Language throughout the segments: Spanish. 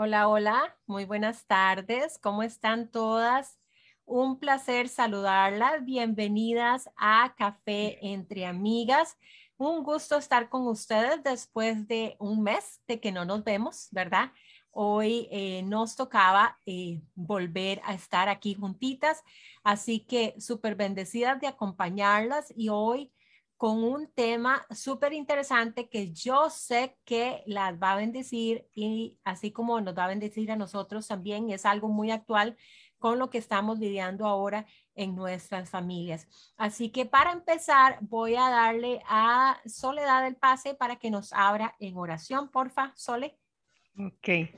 Hola, hola, muy buenas tardes. ¿Cómo están todas? Un placer saludarlas. Bienvenidas a Café entre Amigas. Un gusto estar con ustedes después de un mes de que no nos vemos, ¿verdad? Hoy eh, nos tocaba eh, volver a estar aquí juntitas, así que súper bendecidas de acompañarlas y hoy con un tema súper interesante que yo sé que las va a bendecir y así como nos va a bendecir a nosotros también, es algo muy actual con lo que estamos lidiando ahora en nuestras familias. Así que para empezar, voy a darle a Soledad el pase para que nos abra en oración, porfa, Sole. Ok.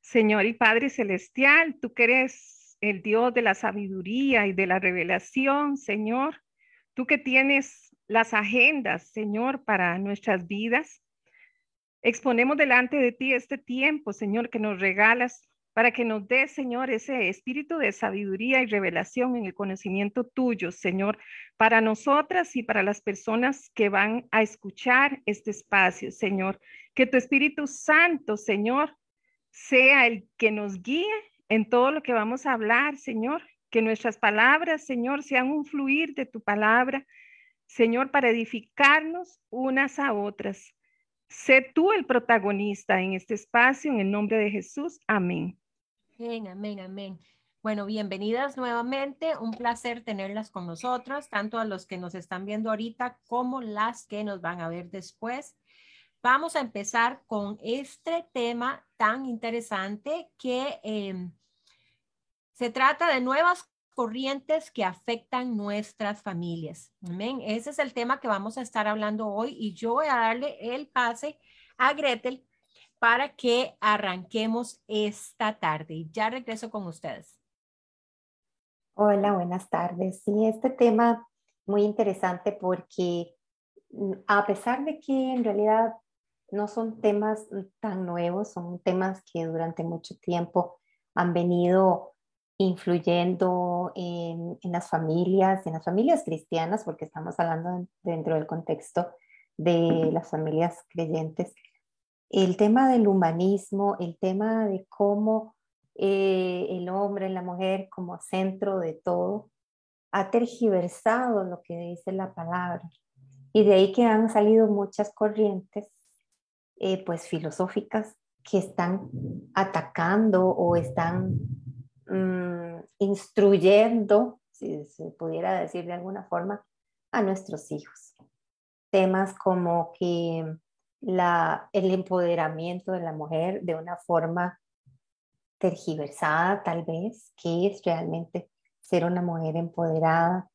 Señor y Padre Celestial, tú que eres el Dios de la sabiduría y de la revelación, Señor, tú que tienes las agendas, Señor, para nuestras vidas. Exponemos delante de ti este tiempo, Señor, que nos regalas para que nos des, Señor, ese espíritu de sabiduría y revelación en el conocimiento tuyo, Señor, para nosotras y para las personas que van a escuchar este espacio, Señor. Que tu Espíritu Santo, Señor, sea el que nos guíe en todo lo que vamos a hablar, Señor. Que nuestras palabras, Señor, sean un fluir de tu palabra, Señor, para edificarnos unas a otras. Sé tú el protagonista en este espacio, en el nombre de Jesús. Amén. Amén, amén, amén. Bueno, bienvenidas nuevamente. Un placer tenerlas con nosotros, tanto a los que nos están viendo ahorita como las que nos van a ver después. Vamos a empezar con este tema tan interesante que em, se trata de nuevas corrientes que afectan nuestras familias. Amén. Ese es el tema que vamos a estar hablando hoy y yo voy a darle el pase a Gretel para que arranquemos esta tarde. Ya regreso con ustedes. Hola, buenas tardes. Sí, este tema muy interesante porque mm, a pesar de que en realidad no son temas tan nuevos, son temas que durante mucho tiempo han venido influyendo en, las familias, en las familias cristianas, porque estamos hablando dentro del contexto de las familias creyentes. El tema del humanismo, el tema de cómo eh, el hombre, la mujer como centro de todo, ha tergiversado lo que dice la palabra. Y de ahí que han salido muchas corrientes, eh, pues filosóficas, que están atacando o están Mm, instruyendo, si se pudiera decir de alguna forma, a nuestros hijos. Temas como que la, el empoderamiento de la mujer de una forma tergiversada tal vez, que es realmente ser una mujer empoderada.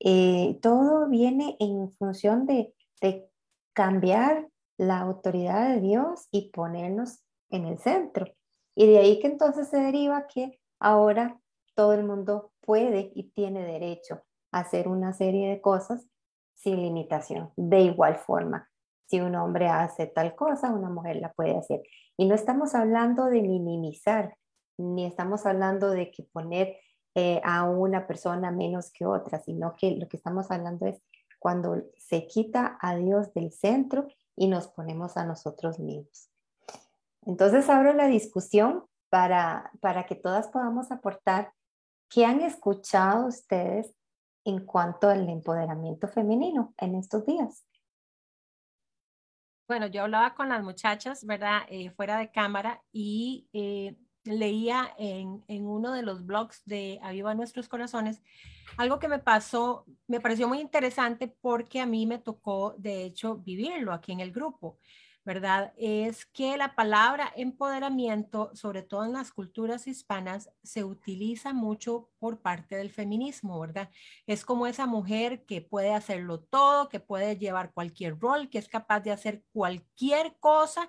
Eh, todo viene en función de, de cambiar la autoridad de Dios y ponernos en el centro. Y de ahí que entonces se deriva que Ahora todo el mundo puede y tiene derecho a hacer una serie de cosas sin limitación. De igual forma, si un hombre hace tal cosa, una mujer la puede hacer. Y no estamos hablando de minimizar, ni estamos hablando de que poner eh, a una persona menos que otra, sino que lo que estamos hablando es cuando se quita a Dios del centro y nos ponemos a nosotros mismos. Entonces abro la discusión para, para que todas podamos aportar qué han escuchado ustedes en cuanto al empoderamiento femenino en estos días. Bueno, yo hablaba con las muchachas, ¿verdad? Eh, fuera de cámara y eh, leía en, en, uno de los blogs de Aviva Nuestros Corazones algo que me pasó, me pareció muy interesante porque a mí me tocó, de hecho, vivirlo aquí en el grupo. ¿Verdad? Es que la palabra empoderamiento, sobre todo en las culturas hispanas, se utiliza mucho por parte del feminismo, ¿verdad? Es como esa mujer que puede hacerlo todo, que puede llevar cualquier rol, que es capaz de hacer cualquier cosa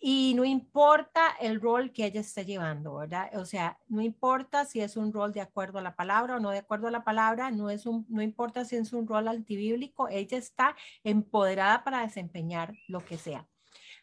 y no importa el rol que ella esté llevando, ¿verdad? O sea, no importa si es un rol de acuerdo a la palabra o no de acuerdo a la palabra, no, es un, no importa si es un rol antibíblico, ella está empoderada para desempeñar lo que sea.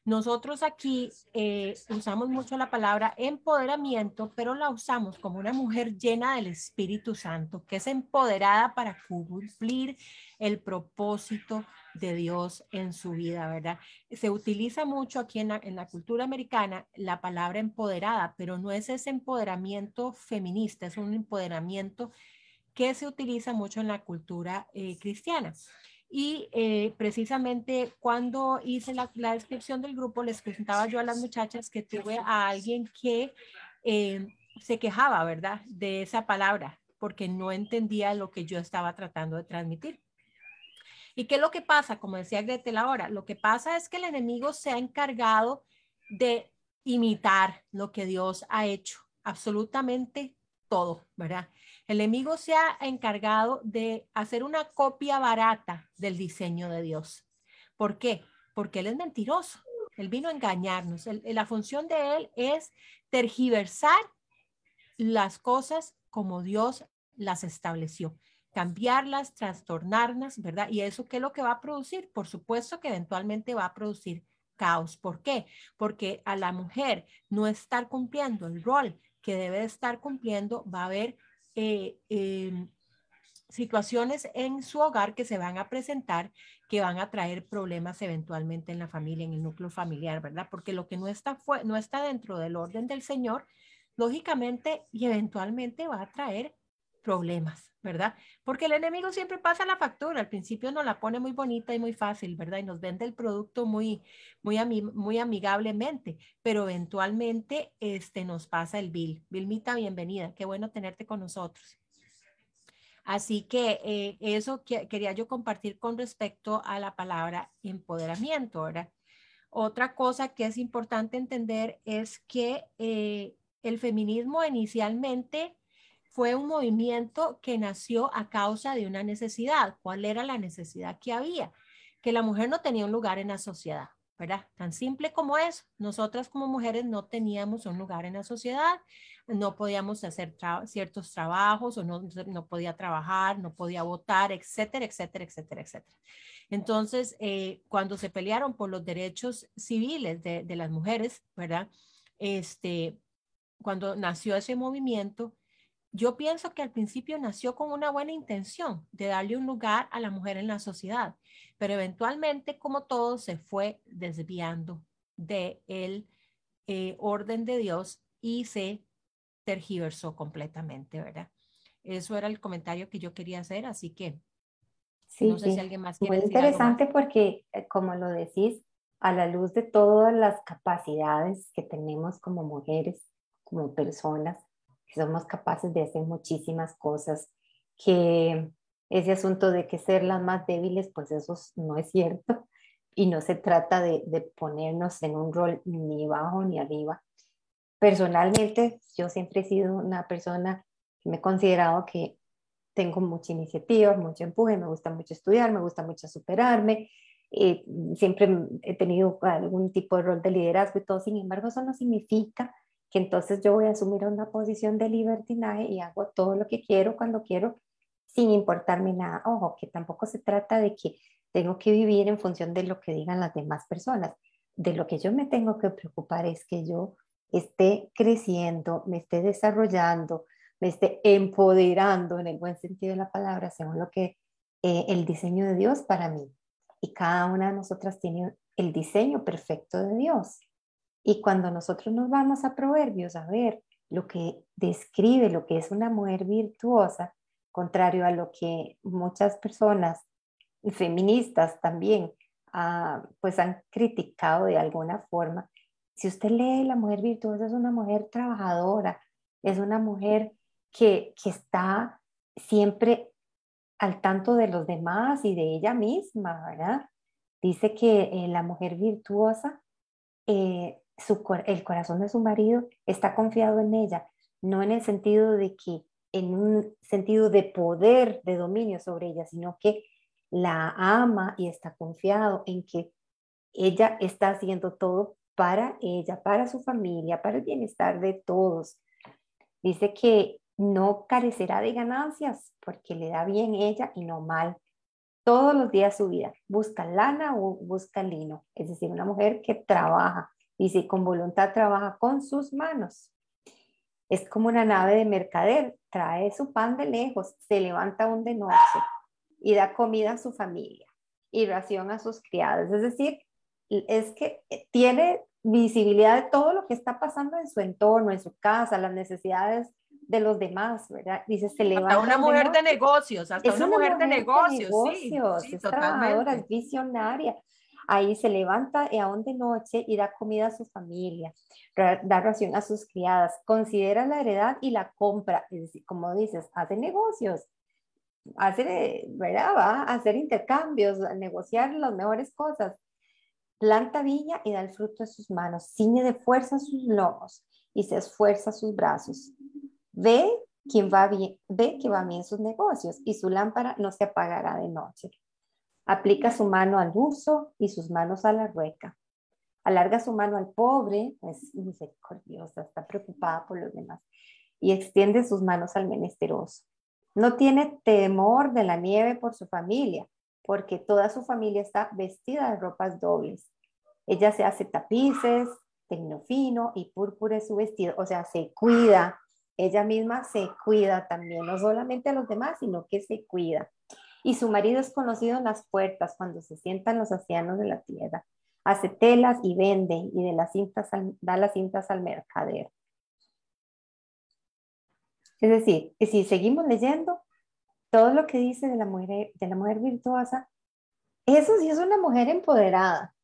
Nosotros aquí eh, usamos mucho la palabra empoderamiento, pero la usamos como una mujer llena del Espíritu Santo, que es empoderada para cumplir el propósito de Dios en su vida, ¿verdad? Se utiliza mucho aquí en la, cultura americana la palabra empoderada, pero no es ese empoderamiento feminista, es un empoderamiento que se utiliza mucho en la cultura eh, cristiana. Y eh, precisamente cuando hice la, descripción del grupo, les presentaba yo a las muchachas que tuve a alguien que eh, se quejaba, ¿verdad? De esa palabra, porque no entendía lo que yo estaba tratando de transmitir. ¿Y qué es lo que pasa? Como decía Gretel ahora, lo que pasa es que el enemigo se ha encargado de imitar lo que Dios ha hecho, absolutamente todo, ¿verdad? El enemigo se ha encargado de hacer una copia barata del diseño de Dios. ¿Por qué? Porque Él es mentiroso. Él vino a engañarnos. la función de Él es tergiversar las cosas como Dios las estableció, cambiarlas, trastornarlas, ¿verdad? Y eso qué es lo que va a producir? Por supuesto que eventualmente va a producir caos. ¿Por qué? Porque a la mujer no estar cumpliendo el rol que debe estar cumpliendo, va a haber eh, em, situaciones en su hogar que se van a presentar que van a traer problemas eventualmente en la familia, en el núcleo familiar, ¿verdad? Porque lo que no está, fue, no está dentro del orden del Señor, lógicamente y eventualmente va a traer problemas, ¿verdad? Porque el enemigo siempre pasa la factura, al principio nos la pone muy bonita y muy fácil, ¿verdad? Y nos vende el producto muy, muy, muy amigablemente, pero eventualmente este, nos pasa el bill. Vilmita, bienvenida, qué bueno tenerte con nosotros. Así que eh, eso que, quería yo compartir con respecto a la palabra empoderamiento, ¿verdad? Otra cosa que es importante entender es que eh, el feminismo inicialmente fue un movimiento que nació a causa de una necesidad. ¿Cuál era la necesidad que había? Que la mujer no tenía un lugar en la sociedad, ¿verdad? Tan simple como eso. Nosotras como mujeres no teníamos un lugar en la sociedad, no podíamos hacer ciertos trabajos o no, no, podía trabajar, no podía votar, etcétera, etcétera, etcétera, etcétera. Entonces, eh, cuando se pelearon por los derechos civiles de, de las mujeres, ¿verdad? Este, cuando nació ese movimiento, yo pienso que al principio nació con una buena intención de darle un lugar a la mujer en la sociedad, pero eventualmente, como todo, se fue desviando de el eh, orden de Dios y se tergiversó completamente, ¿verdad? Eso era el comentario que yo quería hacer, así que sí, no sé si alguien más quiere Muy interesante porque, eh, como lo decís, a la luz de todas las capacidades que tenemos como mujeres, como personas, somos capaces de hacer muchísimas cosas, que ese asunto de que ser las más débiles, pues eso no es cierto y no se trata de, de ponernos en un rol ni bajo ni arriba. Personalmente, yo siempre he sido una persona que me he considerado que tengo mucha iniciativa, mucho empuje, me gusta mucho estudiar, me gusta mucho superarme, eh, siempre he tenido algún tipo de rol de liderazgo y todo, sin embargo, eso no significa que entonces yo voy a asumir una posición de libertinaje y hago todo lo que quiero cuando quiero sin importarme nada. Ojo, que tampoco se trata de que tengo que vivir en función de lo que digan las demás personas. De lo que yo me tengo que preocupar es que yo esté creciendo, me esté desarrollando, me esté empoderando en el buen sentido de la palabra, según lo que eh, el diseño de Dios para mí. Y cada una de nosotras tiene el diseño perfecto de Dios. Y cuando nosotros nos vamos a Proverbios a ver lo que describe lo que es una mujer virtuosa, contrario a lo que muchas personas feministas también ah, pues han criticado de alguna forma. Si usted lee la mujer virtuosa es una mujer trabajadora, es una mujer que, que está siempre al tanto de los demás y de ella misma, ¿verdad? Dice que eh, la mujer virtuosa eh, el corazón de su marido está confiado en ella, no en el sentido de que, en un sentido de poder, de dominio sobre ella, sino que la ama y está confiado en que ella está haciendo todo para ella, para su familia, para el bienestar de todos. Dice que no carecerá de ganancias porque le da bien ella y no mal. todos los días su vida. Busca lana o busca lino, es decir, una mujer que trabaja y si con voluntad trabaja con sus manos. Es como una nave de mercader, trae su pan de lejos, se levanta aún de noche y da comida a su familia y ración a sus criados. Es decir, es que tiene visibilidad de todo lo que está pasando en su entorno, en su casa, las necesidades de los demás, ¿verdad? Dice, se levanta. Hasta una mujer de, negocios, hasta una, mujer, de negocios, sí, es trabajadora, es visionaria. Ahí se levanta y aún de noche y da comida a su familia, da ración a sus criadas, considera la heredad y la compra, es decir, como dices, hace negocios, hace, ¿verdad? Va a hacer intercambios, negociar las mejores cosas. Planta viña y da el fruto de sus manos, ciñe de fuerza sus lomos y se esfuerza sus brazos. Ve, quien va bien, ve que va bien sus negocios y su lámpara no se apagará de noche. Aplica su mano al uso y sus manos a la rueca. Alarga su mano al pobre, es misericordiosa, está preocupada por los demás, y extiende sus manos al menesteroso. No tiene temor de la nieve por su familia, porque toda su familia está vestida de ropas dobles. Ella se hace tapices, tecno fino y púrpura es su vestido, o sea, se cuida, ella misma se cuida también, no solamente a los demás, sino que se cuida. Y su marido es conocido en las puertas cuando se sientan los ancianos de la tierra. Hace telas y vende y de las cintas da las cintas al mercader. Es decir, si seguimos leyendo, todo lo que dice de la mujer, de la mujer virtuosa, eso sí es una mujer empoderada.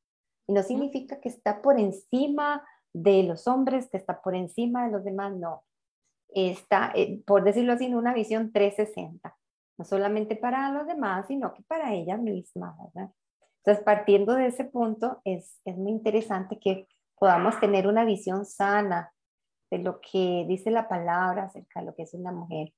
Y no significa que está por encima de los hombres, que está por encima de los demás, no. Está, eh, por decirlo así, en una visión 360 no solamente para los demás, sino que para ella misma, ¿verdad? Entonces, partiendo de ese punto, es, es muy interesante que podamos tener una visión sana de lo que dice la palabra acerca de lo que es una mujer.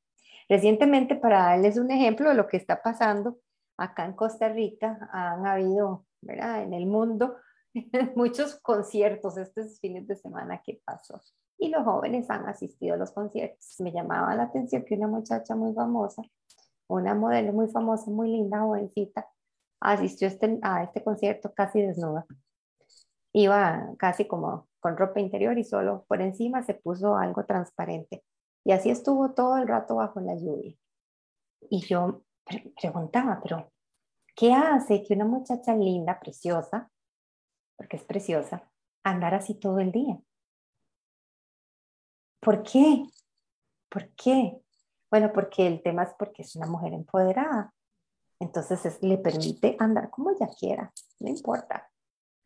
Recientemente, para darles un ejemplo de lo que está pasando acá en Costa Rica, han habido, ¿verdad? En el mundo, muchos conciertos estos fines de semana que pasó. Y los jóvenes han asistido a los conciertos. Me llamaba la atención que una muchacha muy famosa una modelo muy famosa, muy linda, jovencita, asistió este, a este concierto casi desnuda. Iba casi como con ropa interior y solo por encima se puso algo transparente. Y así estuvo todo el rato bajo la lluvia. Y yo preguntaba, pero ¿qué hace que una muchacha linda, preciosa, porque es preciosa, andar así todo el día? ¿Por qué? ¿Por qué? Bueno, porque el tema es porque es una mujer empoderada. Entonces le permite andar como ella quiera, no importa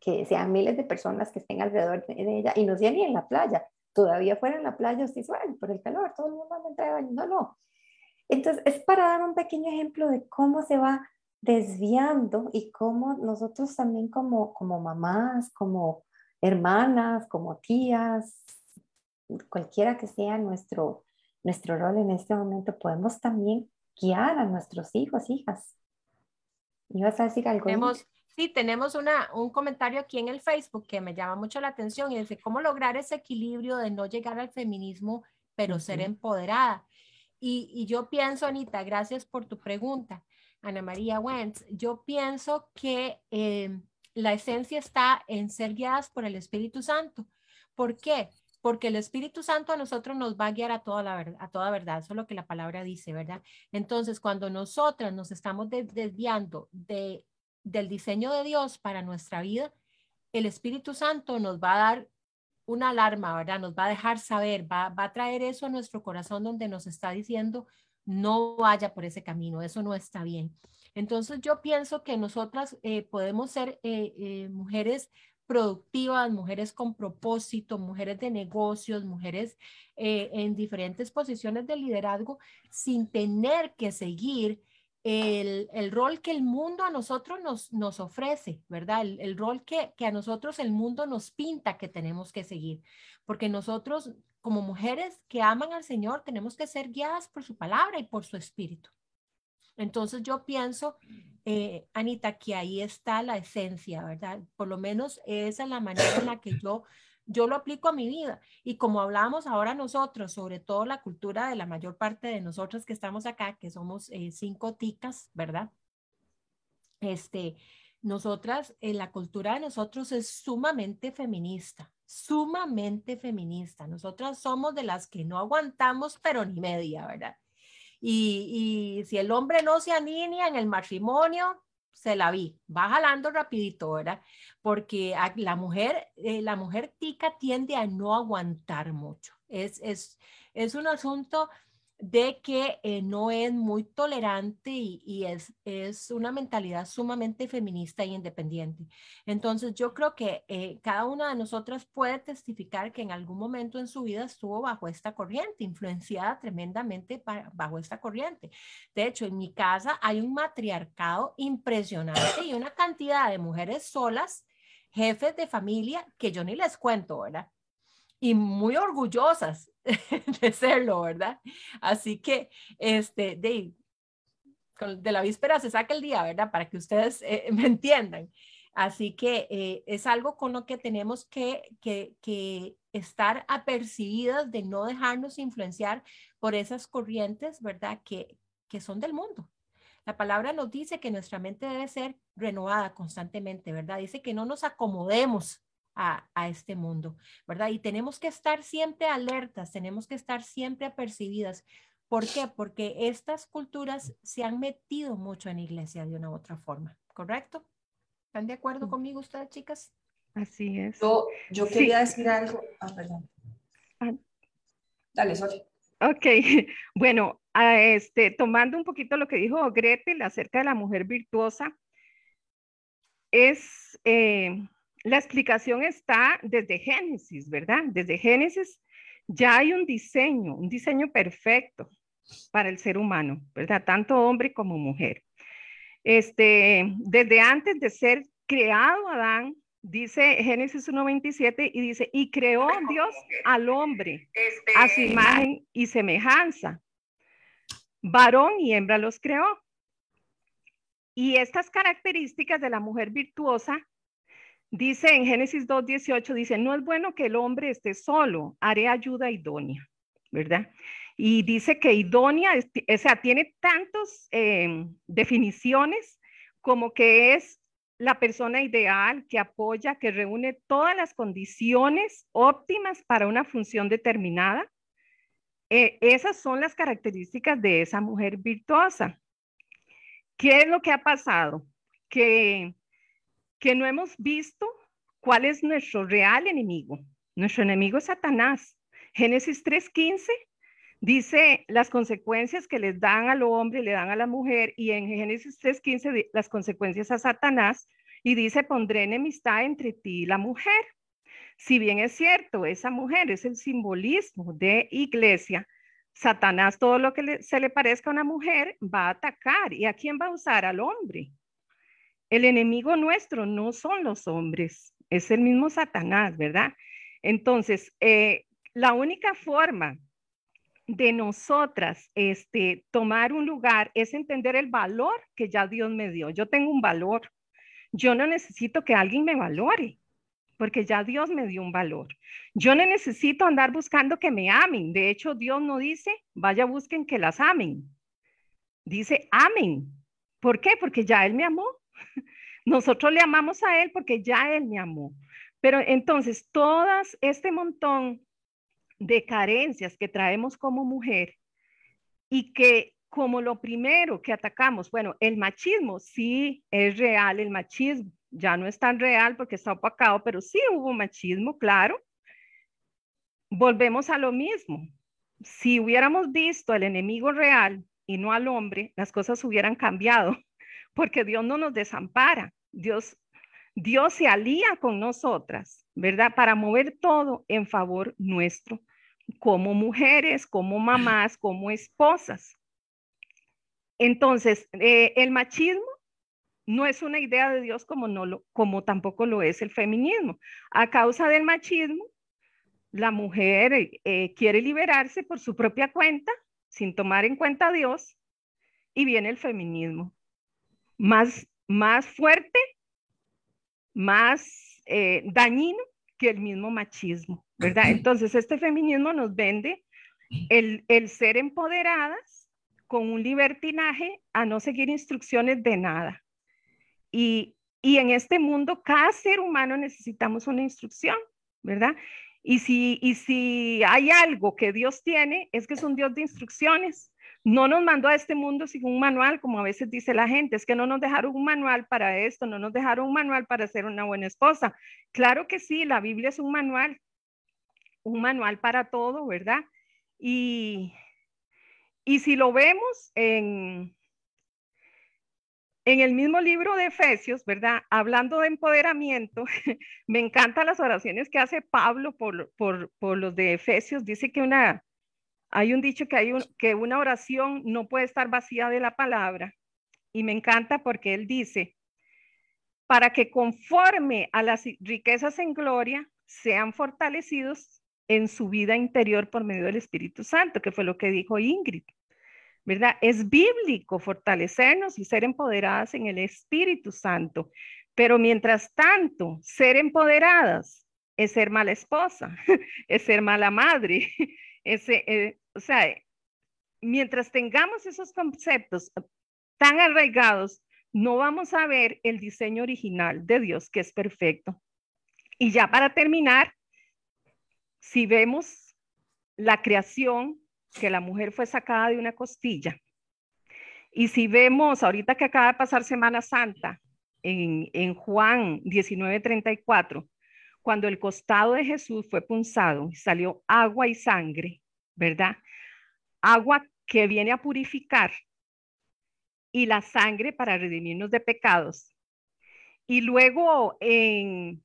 que sean miles de personas que estén alrededor de, ella y no sea ni en la playa. Todavía fuera en la playa, usted dice, por el calor, todo el mundo anda entre. No, no. Entonces es para dar un pequeño ejemplo de cómo se va desviando y cómo nosotros también como, como mamás, como hermanas, como tías, cualquiera que sea nuestro, nuestro rol en este momento, podemos también guiar a nuestros hijos, hijas. ¿Ibas a decir algo? Tenemos, sí, tenemos una, un comentario aquí en el Facebook que me llama mucho la atención y dice, ¿cómo lograr ese equilibrio de no llegar al feminismo, pero ser empoderada? Y, y, yo pienso, Anita, gracias por tu pregunta, Ana María Wentz, yo pienso que eh, la esencia está en ser guiadas por el Espíritu Santo. ¿Por qué? Porque el Espíritu Santo a nosotros nos va a guiar a toda la a toda verdad, eso es lo que la palabra dice, ¿verdad? Entonces, cuando nosotras nos estamos desviando de, del diseño de Dios para nuestra vida, el Espíritu Santo nos va a dar una alarma, ¿verdad? Nos va a dejar saber, va, va a traer eso a nuestro corazón donde nos está diciendo, no vaya por ese camino, eso no está bien. Entonces yo pienso que nosotras eh, podemos ser eh, eh, mujeres productivas, mujeres con propósito, mujeres de negocios, mujeres eh, en diferentes posiciones de liderazgo, sin tener que seguir el, el, rol que el mundo a nosotros nos, nos ofrece, ¿verdad? El, el rol que, que, a nosotros el mundo nos pinta que tenemos que seguir, porque nosotros como mujeres que aman al Señor tenemos que ser guiadas por su palabra y por su espíritu. Entonces yo pienso, eh, Anita, que ahí está la esencia, ¿verdad? Por lo menos esa es la manera en la que yo, yo lo aplico a mi vida. Y como hablamos ahora nosotros, sobre todo la cultura de la mayor parte de nosotros que estamos acá, que somos eh, cinco ticas, ¿verdad? este, nosotras, en la cultura de nosotros es sumamente feminista, sumamente feminista. Nosotras somos de las que no aguantamos, pero ni media, ¿verdad? Y, si el hombre no se alinea en el matrimonio, se la vi, va jalando rapidito, ¿verdad? Porque la mujer, eh, la mujer tica tiende a no aguantar mucho. Es, es, es un asunto de que eh, no es muy tolerante y, es, es, una mentalidad sumamente feminista e independiente. Entonces, yo creo que eh, cada una de nosotras puede testificar que en algún momento en su vida estuvo bajo esta corriente, influenciada tremendamente bajo esta corriente. De hecho, en mi casa hay un matriarcado impresionante y una cantidad de mujeres solas, jefes de familia, que yo ni les cuento, ¿verdad? y muy orgullosas de serlo, ¿verdad? Así que, este, de, de la víspera se saca el día, ¿verdad? Para que ustedes eh, me entiendan. Así que eh, es algo con lo que tenemos que, que, que, estar apercibidas de no dejarnos influenciar por esas corrientes, ¿verdad? Que, que son del mundo. La palabra nos dice que nuestra mente debe ser renovada constantemente, ¿verdad? Dice que no nos acomodemos a, este mundo, ¿verdad? Y tenemos que estar siempre alertas, tenemos que estar siempre apercibidas. ¿Por qué? Porque estas culturas se han metido mucho en la iglesia de una u otra forma, ¿correcto? ¿Están de acuerdo conmigo ustedes, chicas? Así es. Yo, yo quería decir algo. Ah, perdón. Ah. Dale, Sochi. Ok, bueno, este, tomando un poquito lo que dijo Gretel acerca de la mujer virtuosa, es, eh, la explicación está desde Génesis, ¿verdad? Desde Génesis ya hay un diseño, un diseño perfecto para el ser humano, ¿verdad? Tanto hombre como mujer. Este, desde antes de ser creado Adán, dice Génesis 1.27 y dice, y creó Dios al hombre a su imagen y semejanza. Varón y hembra los creó. Y estas características de la mujer virtuosa Dice en Génesis 2.18, dice, no es bueno que el hombre esté solo, haré ayuda idónea, ¿verdad? Y dice que idónea, o sea, tiene tantas eh, definiciones como que es la persona ideal que apoya, que reúne todas las condiciones óptimas para una función determinada. Eh, esas son las características de esa mujer virtuosa. ¿Qué es lo que ha pasado? Que que no hemos visto cuál es nuestro real enemigo. Nuestro enemigo es Satanás. Génesis 3.15 dice las consecuencias que les dan al hombre, le dan a la mujer, y en Génesis 3.15 las consecuencias a Satanás, y dice, pondré enemistad entre ti y la mujer. Si bien es cierto, esa mujer es el simbolismo de iglesia, Satanás, todo lo que se le parezca a una mujer, va a atacar. ¿Y a quién va a usar? Al hombre. El enemigo nuestro no son los hombres, es el mismo Satanás, ¿verdad? Entonces, eh, la única forma de nosotras este, tomar un lugar es entender el valor que ya Dios me dio. Yo tengo un valor. Yo no necesito que alguien me valore, porque ya Dios me dio un valor. Yo no necesito andar buscando que me amen. De hecho, Dios no dice, vaya busquen que las amen. Dice, amen. ¿Por qué? Porque ya Él me amó. Nosotros le amamos a Él porque ya Él me amó. Pero entonces, todas este montón de carencias que traemos como mujer y que como lo primero que atacamos, bueno, el machismo sí es real, el machismo ya no es tan real porque está opacado, pero sí hubo machismo, claro. Volvemos a lo mismo. Si hubiéramos visto al enemigo real y no al hombre, las cosas hubieran cambiado porque Dios no nos desampara. Dios, Dios se alía con nosotras, ¿verdad? Para mover todo en favor nuestro, como mujeres, como mamás, como esposas. Entonces, eh, el machismo no es una idea de Dios como, no lo, como tampoco lo es el feminismo. A causa del machismo, la mujer eh, quiere liberarse por su propia cuenta, sin tomar en cuenta a Dios, y viene el feminismo más, más fuerte, más eh, dañino que el mismo machismo, ¿verdad? Entonces, este feminismo nos vende el, el ser empoderadas con un libertinaje a no seguir instrucciones de nada. y, y en este mundo, cada ser humano necesitamos una instrucción, ¿verdad? Y si, y si hay algo que Dios tiene, es que es un Dios de instrucciones. No nos mandó a este mundo sin un manual, como a veces dice la gente, es que no nos dejaron un manual para esto, no nos dejaron un manual para ser una buena esposa. Claro que sí, la Biblia es un manual, un manual para todo, ¿verdad? Y, y si lo vemos en, en el mismo libro de Efesios, ¿verdad? Hablando de empoderamiento, me encantan las oraciones que hace Pablo por, por, por los de Efesios. Dice que una, hay un dicho que, hay que una oración no puede estar vacía de la palabra. Y me encanta porque él dice, para que conforme a las riquezas en gloria sean fortalecidos en su vida interior por medio del Espíritu Santo, que fue lo que dijo Ingrid. ¿verdad? Es bíblico fortalecernos y ser empoderadas en el Espíritu Santo. Pero mientras tanto, ser empoderadas es ser mala esposa, es ser mala madre. Eh, o sea, mientras tengamos esos conceptos tan arraigados, no vamos a ver el diseño original de Dios, que es perfecto. Y ya para terminar, si vemos la creación que la mujer fue sacada de una costilla. Y si vemos, ahorita que acaba de pasar Semana Santa, en, en Juan 19:34, cuando el costado de Jesús fue punzado salió agua y sangre, ¿verdad? Agua que viene a purificar y la sangre para redimirnos de pecados. Y luego en,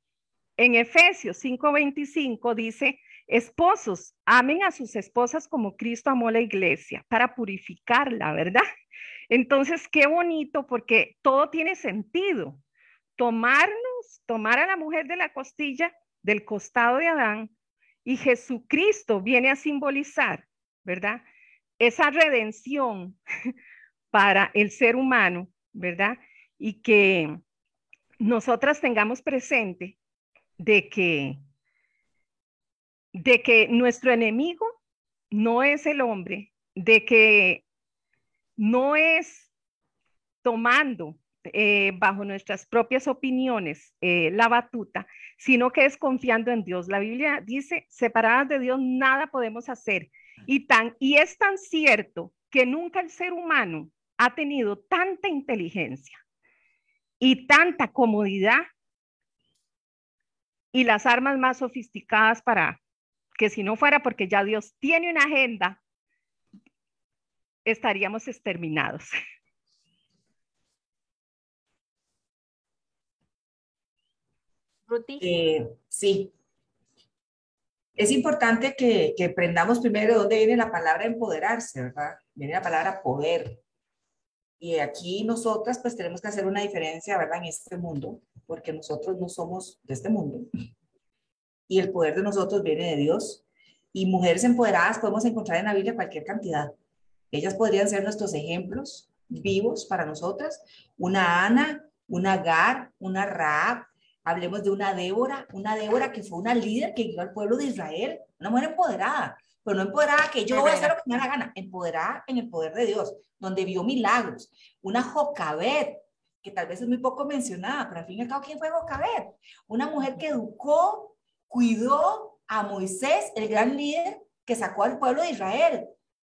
en Efesios 5:25 dice, Esposos, amen a sus esposas como Cristo amó la iglesia para purificarla, ¿verdad? Entonces, qué bonito porque todo tiene sentido. Tomarnos, tomar a la mujer de la costilla, del costado de Adán, y Jesucristo viene a simbolizar, ¿verdad? Esa redención para el ser humano, ¿verdad? Y que nosotras tengamos presente de que de que nuestro enemigo no es el hombre, de que no es tomando eh, bajo nuestras propias opiniones eh, la batuta, sino que es confiando en Dios. La Biblia dice, separadas de Dios nada podemos hacer. Y, tan, y es tan cierto que nunca el ser humano ha tenido tanta inteligencia y tanta comodidad y las armas más sofisticadas para que si no fuera porque ya Dios tiene una agenda, estaríamos exterminados. Ruti. Eh, sí. Es importante que, aprendamos primero de dónde viene la palabra empoderarse, ¿verdad? Viene la palabra poder. Y aquí nosotras pues tenemos que hacer una diferencia, ¿verdad? En este mundo, porque nosotros no somos de este mundo y el poder de nosotros viene de Dios. Y mujeres empoderadas podemos encontrar en la Biblia cualquier cantidad. Ellas podrían ser nuestros ejemplos vivos para nosotras. Una Ana, una Agar, una Raab. Hablemos de una Débora, una Débora que fue una líder que guió al pueblo de Israel, una mujer empoderada, pero no empoderada que yo voy a hacer lo que me da la gana, empoderada en el poder de Dios, donde vio milagros. Una Jocabet, que tal vez es muy poco mencionada, pero al fin y al cabo, ¿quién fue Jocabet? Una mujer que educó cuidó a Moisés, el gran líder que sacó al pueblo de Israel.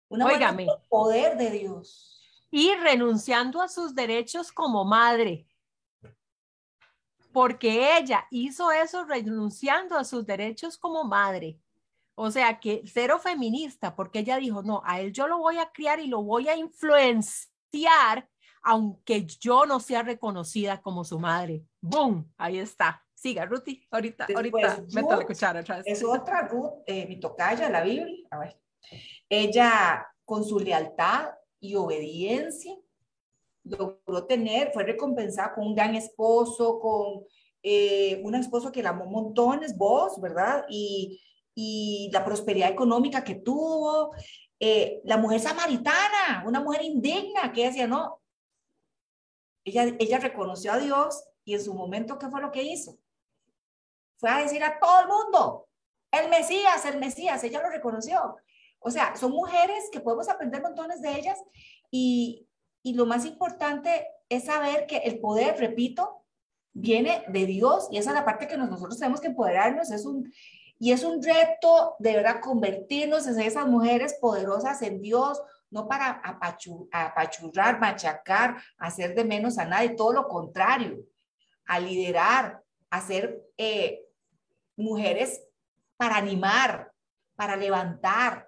Una Óigame. poder de Dios. Y renunciando a sus derechos como madre. Porque ella hizo eso renunciando a sus derechos como madre. O sea que cero feminista, porque ella dijo, no, a él yo lo voy a criar y lo voy a influenciar, aunque yo no sea reconocida como su madre. ¡Boom! Ahí está. Siga, Ruti, ahorita, ahorita meto la cuchara atrás. Es otra Ruth, eh, mi tocaya, la Biblia. A ver. Ella, con su lealtad y obediencia, logró tener, fue recompensada con un gran esposo, con eh, un esposo que la amó montones, vos, ¿verdad? Y, y la prosperidad económica que tuvo. Eh, la mujer samaritana, una mujer indigna, que decía, no, ella, ella reconoció a Dios y en su momento, ¿qué fue lo que hizo? Fue a decir a todo el mundo, el Mesías, el Mesías, ella lo reconoció. O sea, son mujeres que podemos aprender montones de ellas y, y lo más importante es saber que el poder, repito, viene de Dios y esa es la parte que nosotros tenemos que empoderarnos. Es un, y es un reto de verdad convertirnos en esas mujeres poderosas en Dios, no para apachurrar, machacar, hacer de menos a nadie, todo lo contrario, a liderar, a ser eh, mujeres para animar, para levantar.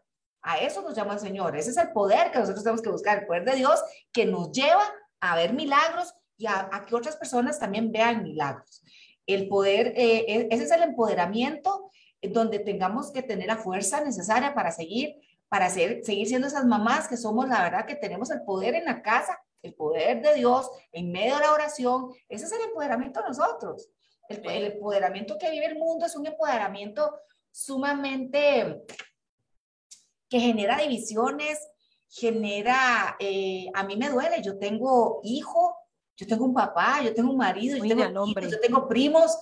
A eso nos llama el Señor. Ese es el poder que nosotros tenemos que buscar, el poder de Dios que nos lleva a ver milagros y a, que otras personas también vean milagros. El poder, eh, e, ese es el empoderamiento donde tengamos que tener la fuerza necesaria para seguir, para seguir siendo esas mamás que somos, la verdad, que tenemos el poder en la casa, el poder de Dios en medio de la oración. Ese es el empoderamiento de nosotros. El, empoderamiento que vive el mundo es un empoderamiento sumamente que genera divisiones, genera, eh, a mí me duele, yo tengo hijo, yo tengo un papá, yo tengo un marido, yo tengo, yo tengo primos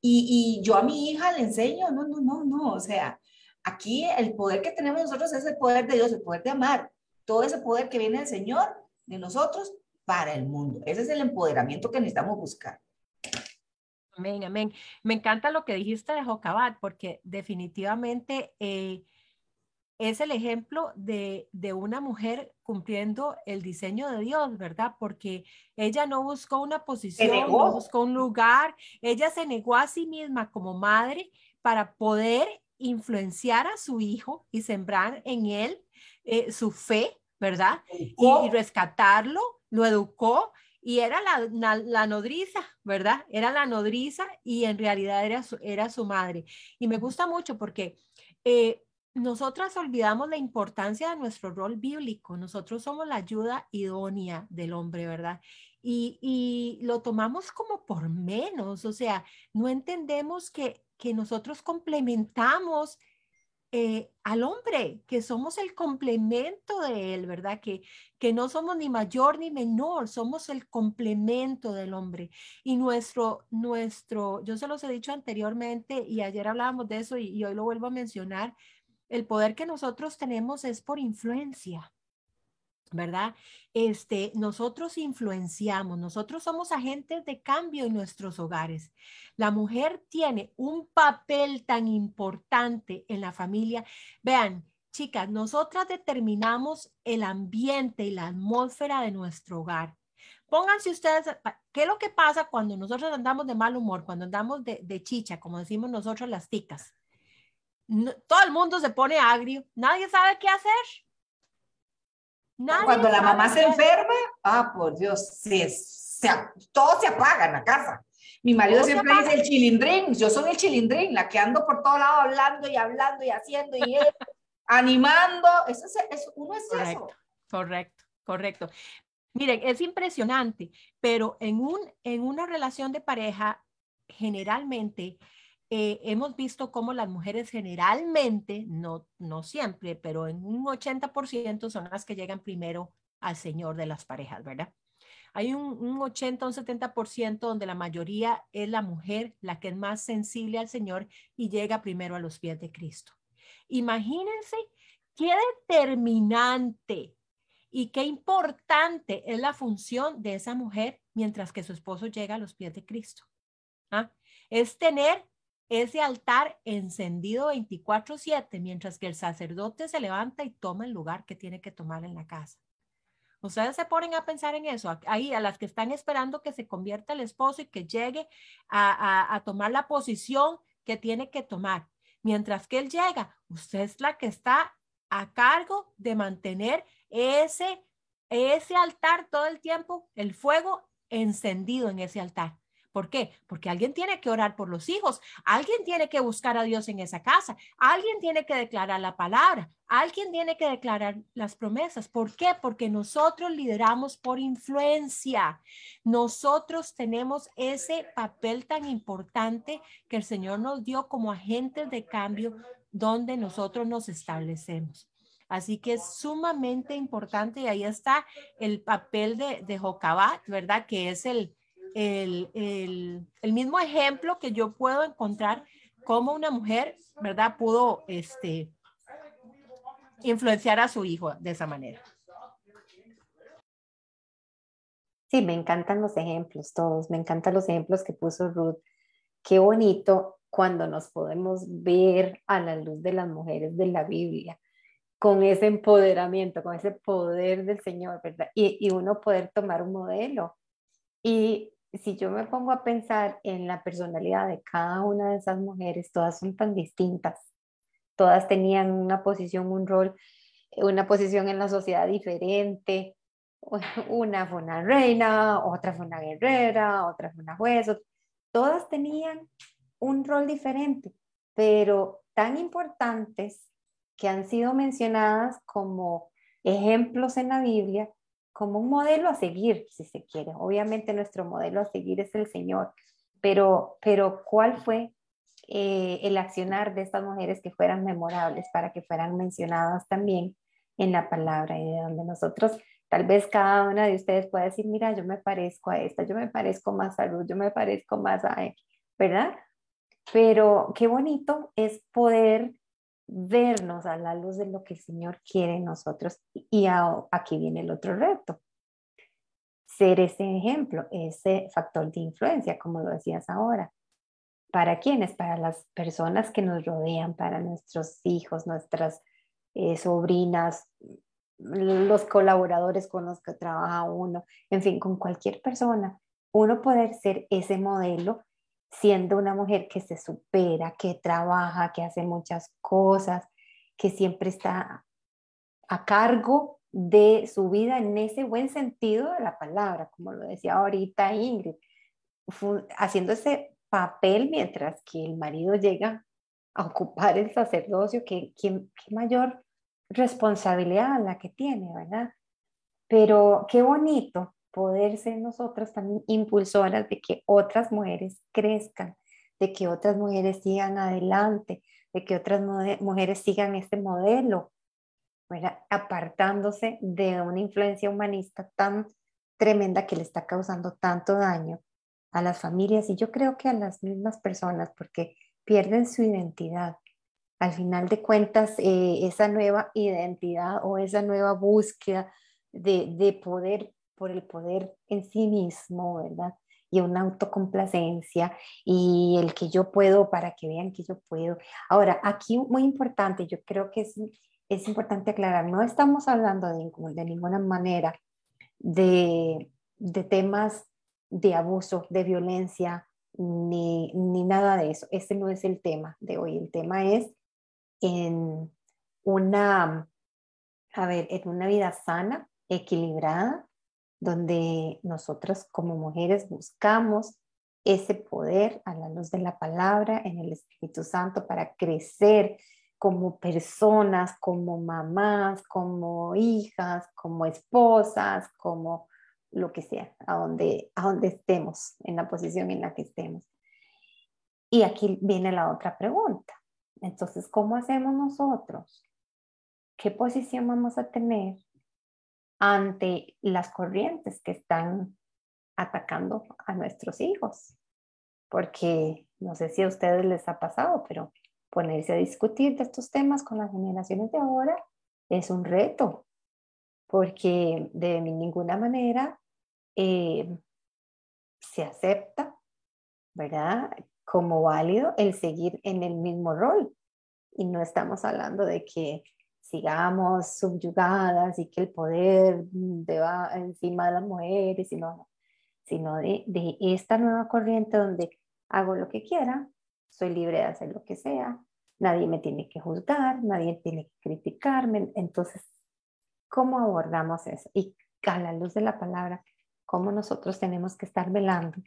y, y, yo a mi hija le enseño, no, no, no, no, o sea, aquí el poder que tenemos nosotros es el poder de Dios, el poder de amar, todo ese poder que viene del Señor, de nosotros, para el mundo. Ese es el empoderamiento que necesitamos buscar. Amén, amén. Me encanta lo que dijiste de Jocabat, porque definitivamente eh, es el ejemplo de, de, una mujer cumpliendo el diseño de Dios, ¿verdad? Porque ella no buscó una posición, no buscó un lugar, ella se negó a sí misma como madre para poder influenciar a su hijo y sembrar en él eh, su fe, ¿verdad? Y, y, rescatarlo, lo educó y era la, la, nodriza, ¿verdad? Era la nodriza y en realidad era su, era su madre. Y me gusta mucho porque eh, nosotras olvidamos la importancia de nuestro rol bíblico. Nosotros somos la ayuda idónea del hombre, ¿verdad? Y, y lo tomamos como por menos, o sea, no entendemos que, que nosotros complementamos eh, al hombre, que somos el complemento de él, ¿verdad? Que, que no somos ni mayor ni menor, somos el complemento del hombre. Y nuestro, nuestro, yo se los he dicho anteriormente y ayer hablábamos de eso y, y hoy lo vuelvo a mencionar, el poder que nosotros tenemos es por influencia. ¿verdad? Este, nosotros influenciamos, nosotros somos agentes de cambio en nuestros hogares. La mujer tiene un papel tan importante en la familia. Vean, chicas, nosotras determinamos el ambiente y la atmósfera de nuestro hogar. Pónganse ustedes, ¿qué es lo que pasa cuando nosotros andamos de mal humor, cuando andamos de, de chicha, como decimos nosotros las ticas? Todo el mundo se pone agrio, nadie sabe qué hacer cuando la mamá se enferma, ah, por Dios, se, se, todo se apaga en la casa. Mi marido siempre dice el chilindrín, yo soy el chilindrín, la que ando por todo lado hablando y hablando y haciendo y animando. Eso es, uno es correcto, eso. Correcto, correcto. Miren, es impresionante, pero en, un, en una relación de pareja, generalmente eh, hemos visto cómo las mujeres generalmente, no, no siempre, pero en un 80% son las que llegan primero al Señor de las parejas, ¿verdad? Hay un, un 80, un 70% donde la mayoría es la mujer la que es más sensible al Señor y llega primero a los pies de Cristo. Imagínense qué determinante y qué importante es la función de esa mujer mientras que su esposo llega a los pies de Cristo. ¿Ah? Es tener ese altar encendido 24/7 mientras que el sacerdote se levanta y toma el lugar que tiene que tomar en la casa. Ustedes se ponen a pensar en eso, ahí a las que están esperando que se convierta el esposo y que llegue a, a tomar la posición que tiene que tomar. Mientras que él llega, usted es la que está a cargo de mantener ese, ese altar todo el tiempo, el fuego encendido en ese altar. ¿Por qué? Porque alguien tiene que orar por los hijos, alguien tiene que buscar a Dios en esa casa, alguien tiene que declarar la palabra, alguien tiene que declarar las promesas. ¿Por qué? Porque nosotros lideramos por influencia. Nosotros tenemos ese papel tan importante que el Señor nos dio como agentes de cambio donde nosotros nos establecemos. Así que es sumamente importante y ahí está el papel de, de ¿verdad? Que es el, el, mismo ejemplo que yo puedo encontrar como una mujer, ¿verdad? Pudo este, influenciar a su hijo de esa manera. Sí, me encantan los ejemplos, todos. Me encantan los ejemplos que puso Ruth. Qué bonito cuando nos podemos ver a la luz de las mujeres de la Biblia, con ese empoderamiento, con ese poder del Señor, ¿verdad? Y, y uno poder tomar un modelo. Y si yo me pongo a pensar en la personalidad de cada una de esas mujeres, todas son tan distintas. Todas tenían una posición, un rol, una posición en la sociedad diferente, una fue una reina, otra fue una guerrera, otra fue una juez, todas tenían un rol diferente, pero tan importantes que han sido mencionadas como ejemplos en la Biblia, como un modelo a seguir, si se quiere. Obviamente nuestro modelo a seguir es el Señor, pero, pero ¿cuál fue eh, el accionar de estas mujeres que fueran memorables para que fueran mencionadas también en la palabra y de donde nosotros Tal vez cada una de ustedes pueda decir, mira, yo me parezco a esta, yo me parezco más a Ruth, yo me parezco más a, ¿verdad? Pero qué bonito es poder vernos a la luz de lo que el Señor quiere en nosotros. Y aquí viene el otro reto. Ser ese ejemplo, ese factor de influencia, como lo decías ahora. ¿Para quiénes? Para las personas que nos rodean, para nuestros hijos, nuestras eh, sobrinas, los colaboradores con los que trabaja uno, en fin, con cualquier persona, uno poder ser ese modelo siendo una mujer que se supera, que trabaja, que hace muchas cosas, que siempre está a cargo de su vida en ese buen sentido de la palabra, como lo decía ahorita Ingrid, haciendo ese papel mientras que el marido llega a ocupar el sacerdocio, que mayor responsabilidad la que tiene, ¿verdad? Pero qué bonito poder ser nosotras también impulsoras de que otras mujeres crezcan, de que otras mujeres sigan adelante, de que otras mujeres sigan este modelo, ¿verdad? apartándose de una influencia humanista tan tremenda que le está causando tanto daño a las familias y yo creo que a las mismas personas porque pierden su identidad, al final de cuentas, eh, esa nueva identidad o esa nueva búsqueda de, poder por el poder en sí mismo, ¿verdad? Y una autocomplacencia y el que yo puedo para que vean que yo puedo. Ahora, aquí muy importante, yo creo que es, es importante aclarar, no estamos hablando de, ninguna manera de, de temas de abuso, de violencia, ni, ni, nada de eso. Ese no es el tema de hoy. El tema es en una, a ver, en una vida sana, equilibrada, donde nosotras como mujeres buscamos ese poder a la luz de la palabra en el Espíritu Santo para crecer como personas, como mamás, como hijas, como esposas, como lo que sea, a donde, a donde estemos, en la posición en la que estemos. Y aquí viene la otra pregunta. Entonces, ¿cómo hacemos nosotros? ¿Qué posición vamos a tener ante las corrientes que están atacando a nuestros hijos? Porque no sé si a ustedes les ha pasado, pero ponerse a discutir de estos temas con las generaciones de ahora es un reto, porque de ninguna manera eh, se acepta, ¿verdad? como válido el seguir en el mismo rol. Y no estamos hablando de que sigamos subyugadas y que el poder va encima de las mujeres, sino, sino de, de esta nueva corriente donde hago lo que quiera, soy libre de hacer lo que sea, nadie me tiene que juzgar, nadie tiene que criticarme. Entonces, ¿cómo abordamos eso? Y a la luz de la palabra, ¿cómo nosotros tenemos que estar velando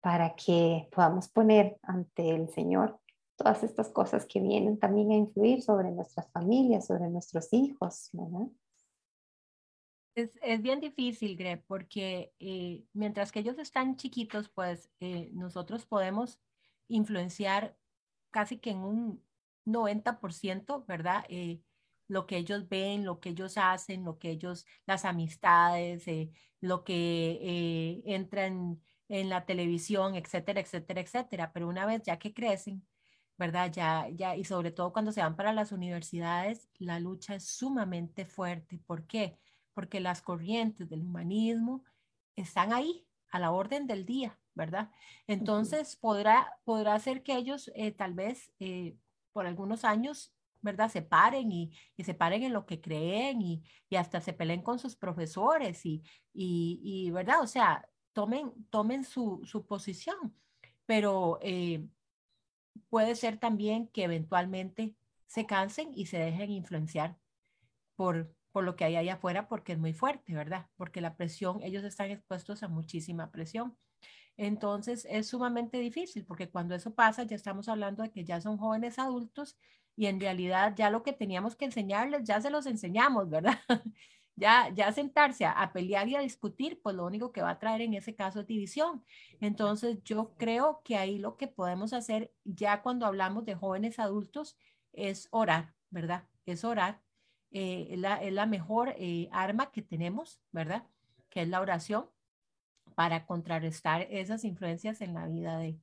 para que podamos poner ante el Señor todas estas cosas que vienen también a influir sobre nuestras familias, sobre nuestros hijos. Es, es, bien difícil, Greg, porque eh, mientras que ellos están chiquitos, pues eh, nosotros podemos influenciar casi que en un 90%, ¿verdad? Eh, lo que ellos ven, lo que ellos hacen, lo que ellos, las amistades, lo que entra en, en la televisión, etcétera, etcétera, etcétera. Pero una vez ya que crecen, ¿verdad? Ya, ya, y sobre todo cuando se van para las universidades, la lucha es sumamente fuerte. ¿Por qué? Porque las corrientes del humanismo están ahí a la orden del día, ¿verdad? Entonces podrá, podrá ser que ellos eh, tal vez eh, por algunos años, ¿verdad? Se paren y, se paren en lo que creen y, hasta se peleen con sus profesores y, y, ¿verdad? O sea, tomen, tomen su, su posición, pero eh, puede ser también que eventualmente se cansen y se dejen influenciar por, por lo que hay allá afuera porque es muy fuerte, ¿verdad? Porque la presión, ellos están expuestos a muchísima presión. Entonces es sumamente difícil porque cuando eso pasa ya estamos hablando de que ya son jóvenes adultos y en realidad ya lo que teníamos que enseñarles ya se los enseñamos, ¿verdad? ya, ya sentarse a, a, pelear y a discutir, pues lo único que va a traer en ese caso es división. Entonces yo creo que ahí lo que podemos hacer ya cuando hablamos de jóvenes adultos es orar, ¿verdad? Es orar eh, es, la, mejor eh, arma que tenemos, ¿verdad? Que es la oración para contrarrestar esas influencias en la vida de,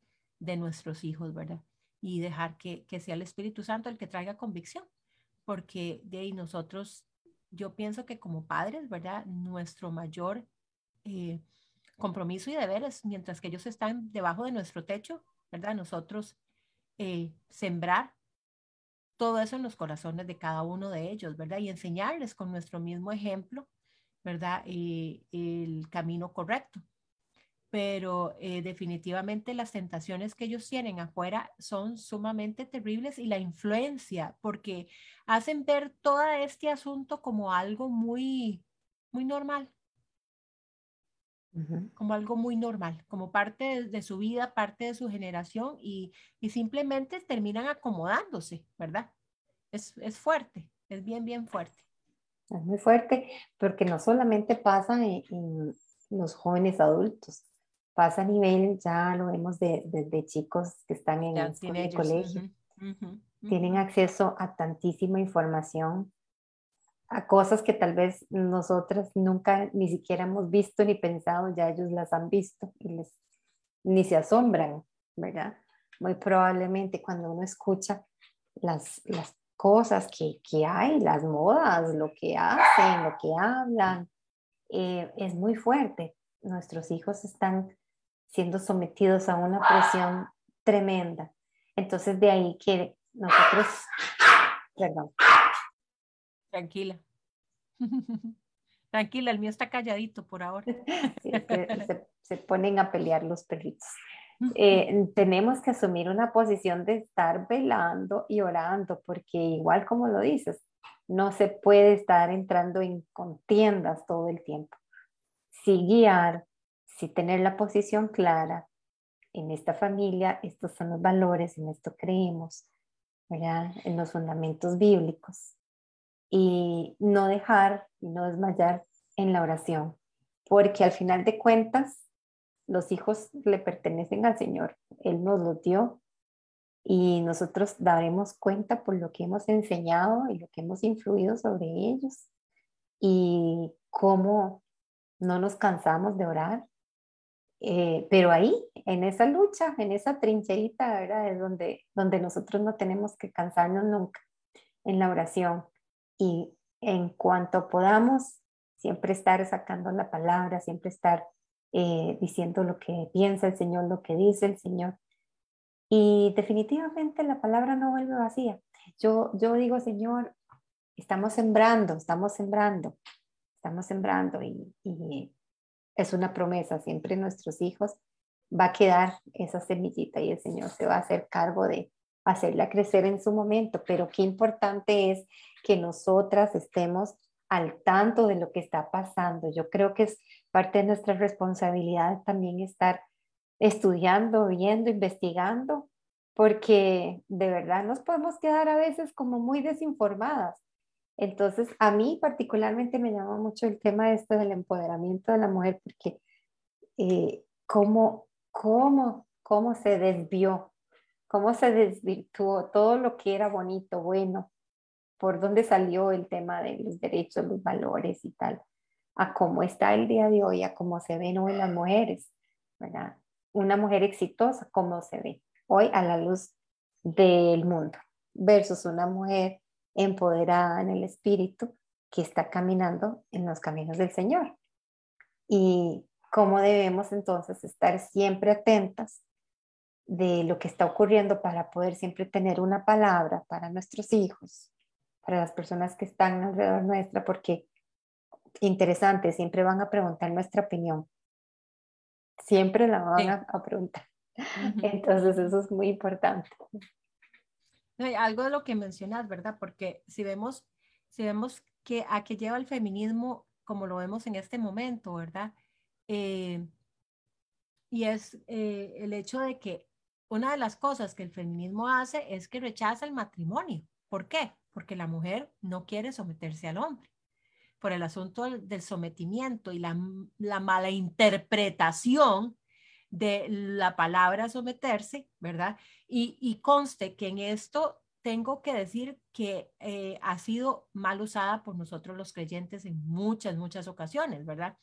nuestros hijos, ¿verdad? Y dejar que, sea el Espíritu Santo el que traiga convicción, porque de ahí nosotros, yo pienso que como padres, ¿verdad? Nuestro mayor eh, compromiso y deber es, mientras que ellos están debajo de nuestro techo, ¿verdad? Nosotros sembrar todo eso en los corazones de cada uno de ellos, ¿verdad? Y enseñarles con nuestro mismo ejemplo, ¿verdad? Eh, el camino correcto. Pero eh, definitivamente las tentaciones que ellos tienen afuera son sumamente terribles y la influencia, porque hacen ver todo este asunto como algo muy, muy normal, como algo muy normal, como parte de, su vida, parte de su generación y, simplemente terminan acomodándose, ¿verdad? Es, fuerte, es bien, bien fuerte. Es muy fuerte porque no solamente pasa en, los jóvenes adultos, pasa a nivel, ya lo vemos desde chicos que están en el, colegio, tienen acceso a tantísima información a cosas que tal vez nosotras nunca ni siquiera hemos visto ni pensado, ya ellos las han visto y les, ni se asombran, ¿verdad? Muy probablemente cuando uno escucha las, las cosas que, que hay, las modas, lo que hacen, lo que hablan, eh, es muy fuerte. Nuestros hijos están siendo sometidos a una presión tremenda. Entonces de ahí que nosotros, perdón, Tranquila. Tranquila, el mío está calladito por ahora. se, ponen a pelear los perritos. Eh, tenemos que asumir una posición de estar velando y orando, porque igual como lo dices, no se puede estar entrando en contiendas todo el tiempo. Si guiar, si tener la posición clara, en esta familia estos son los valores, en esto creemos, en los fundamentos bíblicos y no dejar y no desmayar en la oración, porque al final de cuentas los hijos le pertenecen al Señor, Él nos los dio y nosotros daremos cuenta por lo que hemos enseñado y lo que hemos influido sobre ellos y cómo no nos cansamos de orar. Eh, pero ahí, en esa lucha, en esa trincherita, ¿verdad? Es donde, donde nosotros no tenemos que cansarnos nunca en la oración y en cuanto podamos, siempre estar sacando la palabra, siempre estar eh, diciendo lo que piensa el Señor, lo que dice el Señor. Y definitivamente la palabra no vuelve vacía. Yo, yo digo, Señor, estamos sembrando, estamos sembrando, estamos sembrando y, y es una promesa, siempre nuestros hijos va a quedar esa semillita y el Señor se va a hacer cargo de hacerla crecer en su momento, pero qué importante es que nosotras estemos al tanto de lo que está pasando. Yo creo que es parte de nuestra responsabilidad también estar estudiando, viendo, investigando, porque de verdad nos podemos quedar a veces como muy desinformadas. Entonces, a mí particularmente me llama mucho el tema este del empoderamiento de la mujer, porque eh, cómo, cómo, cómo se desvió, cómo se desvirtuó todo lo que era bonito, bueno, por dónde salió el tema de los derechos, los valores y tal, a cómo está el día de hoy, a cómo se ven hoy las mujeres, ¿verdad? Una mujer exitosa, cómo se ve hoy a la luz del mundo, versus una mujer empoderada en el espíritu que está caminando en los caminos del Señor. Y cómo debemos entonces estar siempre atentas de lo que está ocurriendo para poder siempre tener una palabra para nuestros hijos, para las personas que están alrededor nuestra, porque interesante, siempre van a preguntar nuestra opinión. Siempre la van a, preguntar. Entonces eso es muy importante. Algo de lo que mencionas, ¿verdad? Porque si vemos, si vemos que a qué lleva el feminismo como lo vemos en este momento, ¿verdad? Eh, y es eh, el hecho de que una de las cosas que el feminismo hace es que rechaza el matrimonio. ¿Por qué? Porque la mujer no quiere someterse al hombre. Por el asunto del, sometimiento y la, la, mala interpretación de la palabra someterse, ¿verdad? Y, conste que en esto tengo que decir que eh, ha sido mal usada por nosotros los creyentes en muchas, muchas ocasiones, ¿verdad?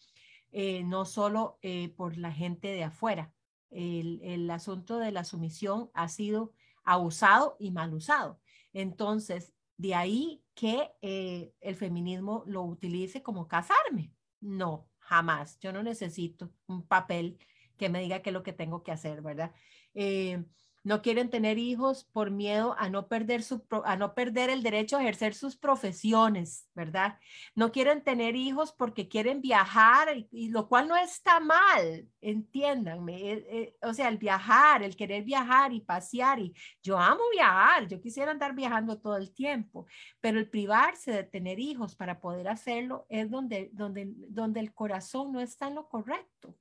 Eh, no solo eh, por la gente de afuera, el, asunto de la sumisión ha sido abusado y mal usado. Entonces, de ahí que eh, el feminismo lo utilice como casarme. No, jamás. Yo no necesito un papel que me diga qué es lo que tengo que hacer, ¿verdad? Eh, no quieren tener hijos por miedo a no perder su a no perder el derecho a ejercer sus profesiones, ¿verdad? No quieren tener hijos porque quieren viajar y, lo cual no está mal, entiéndanme, eh, eh, o sea, el viajar, el querer viajar y pasear y yo amo viajar, yo quisiera andar viajando todo el tiempo, pero el privarse de tener hijos para poder hacerlo es donde donde donde el corazón no está en lo correcto.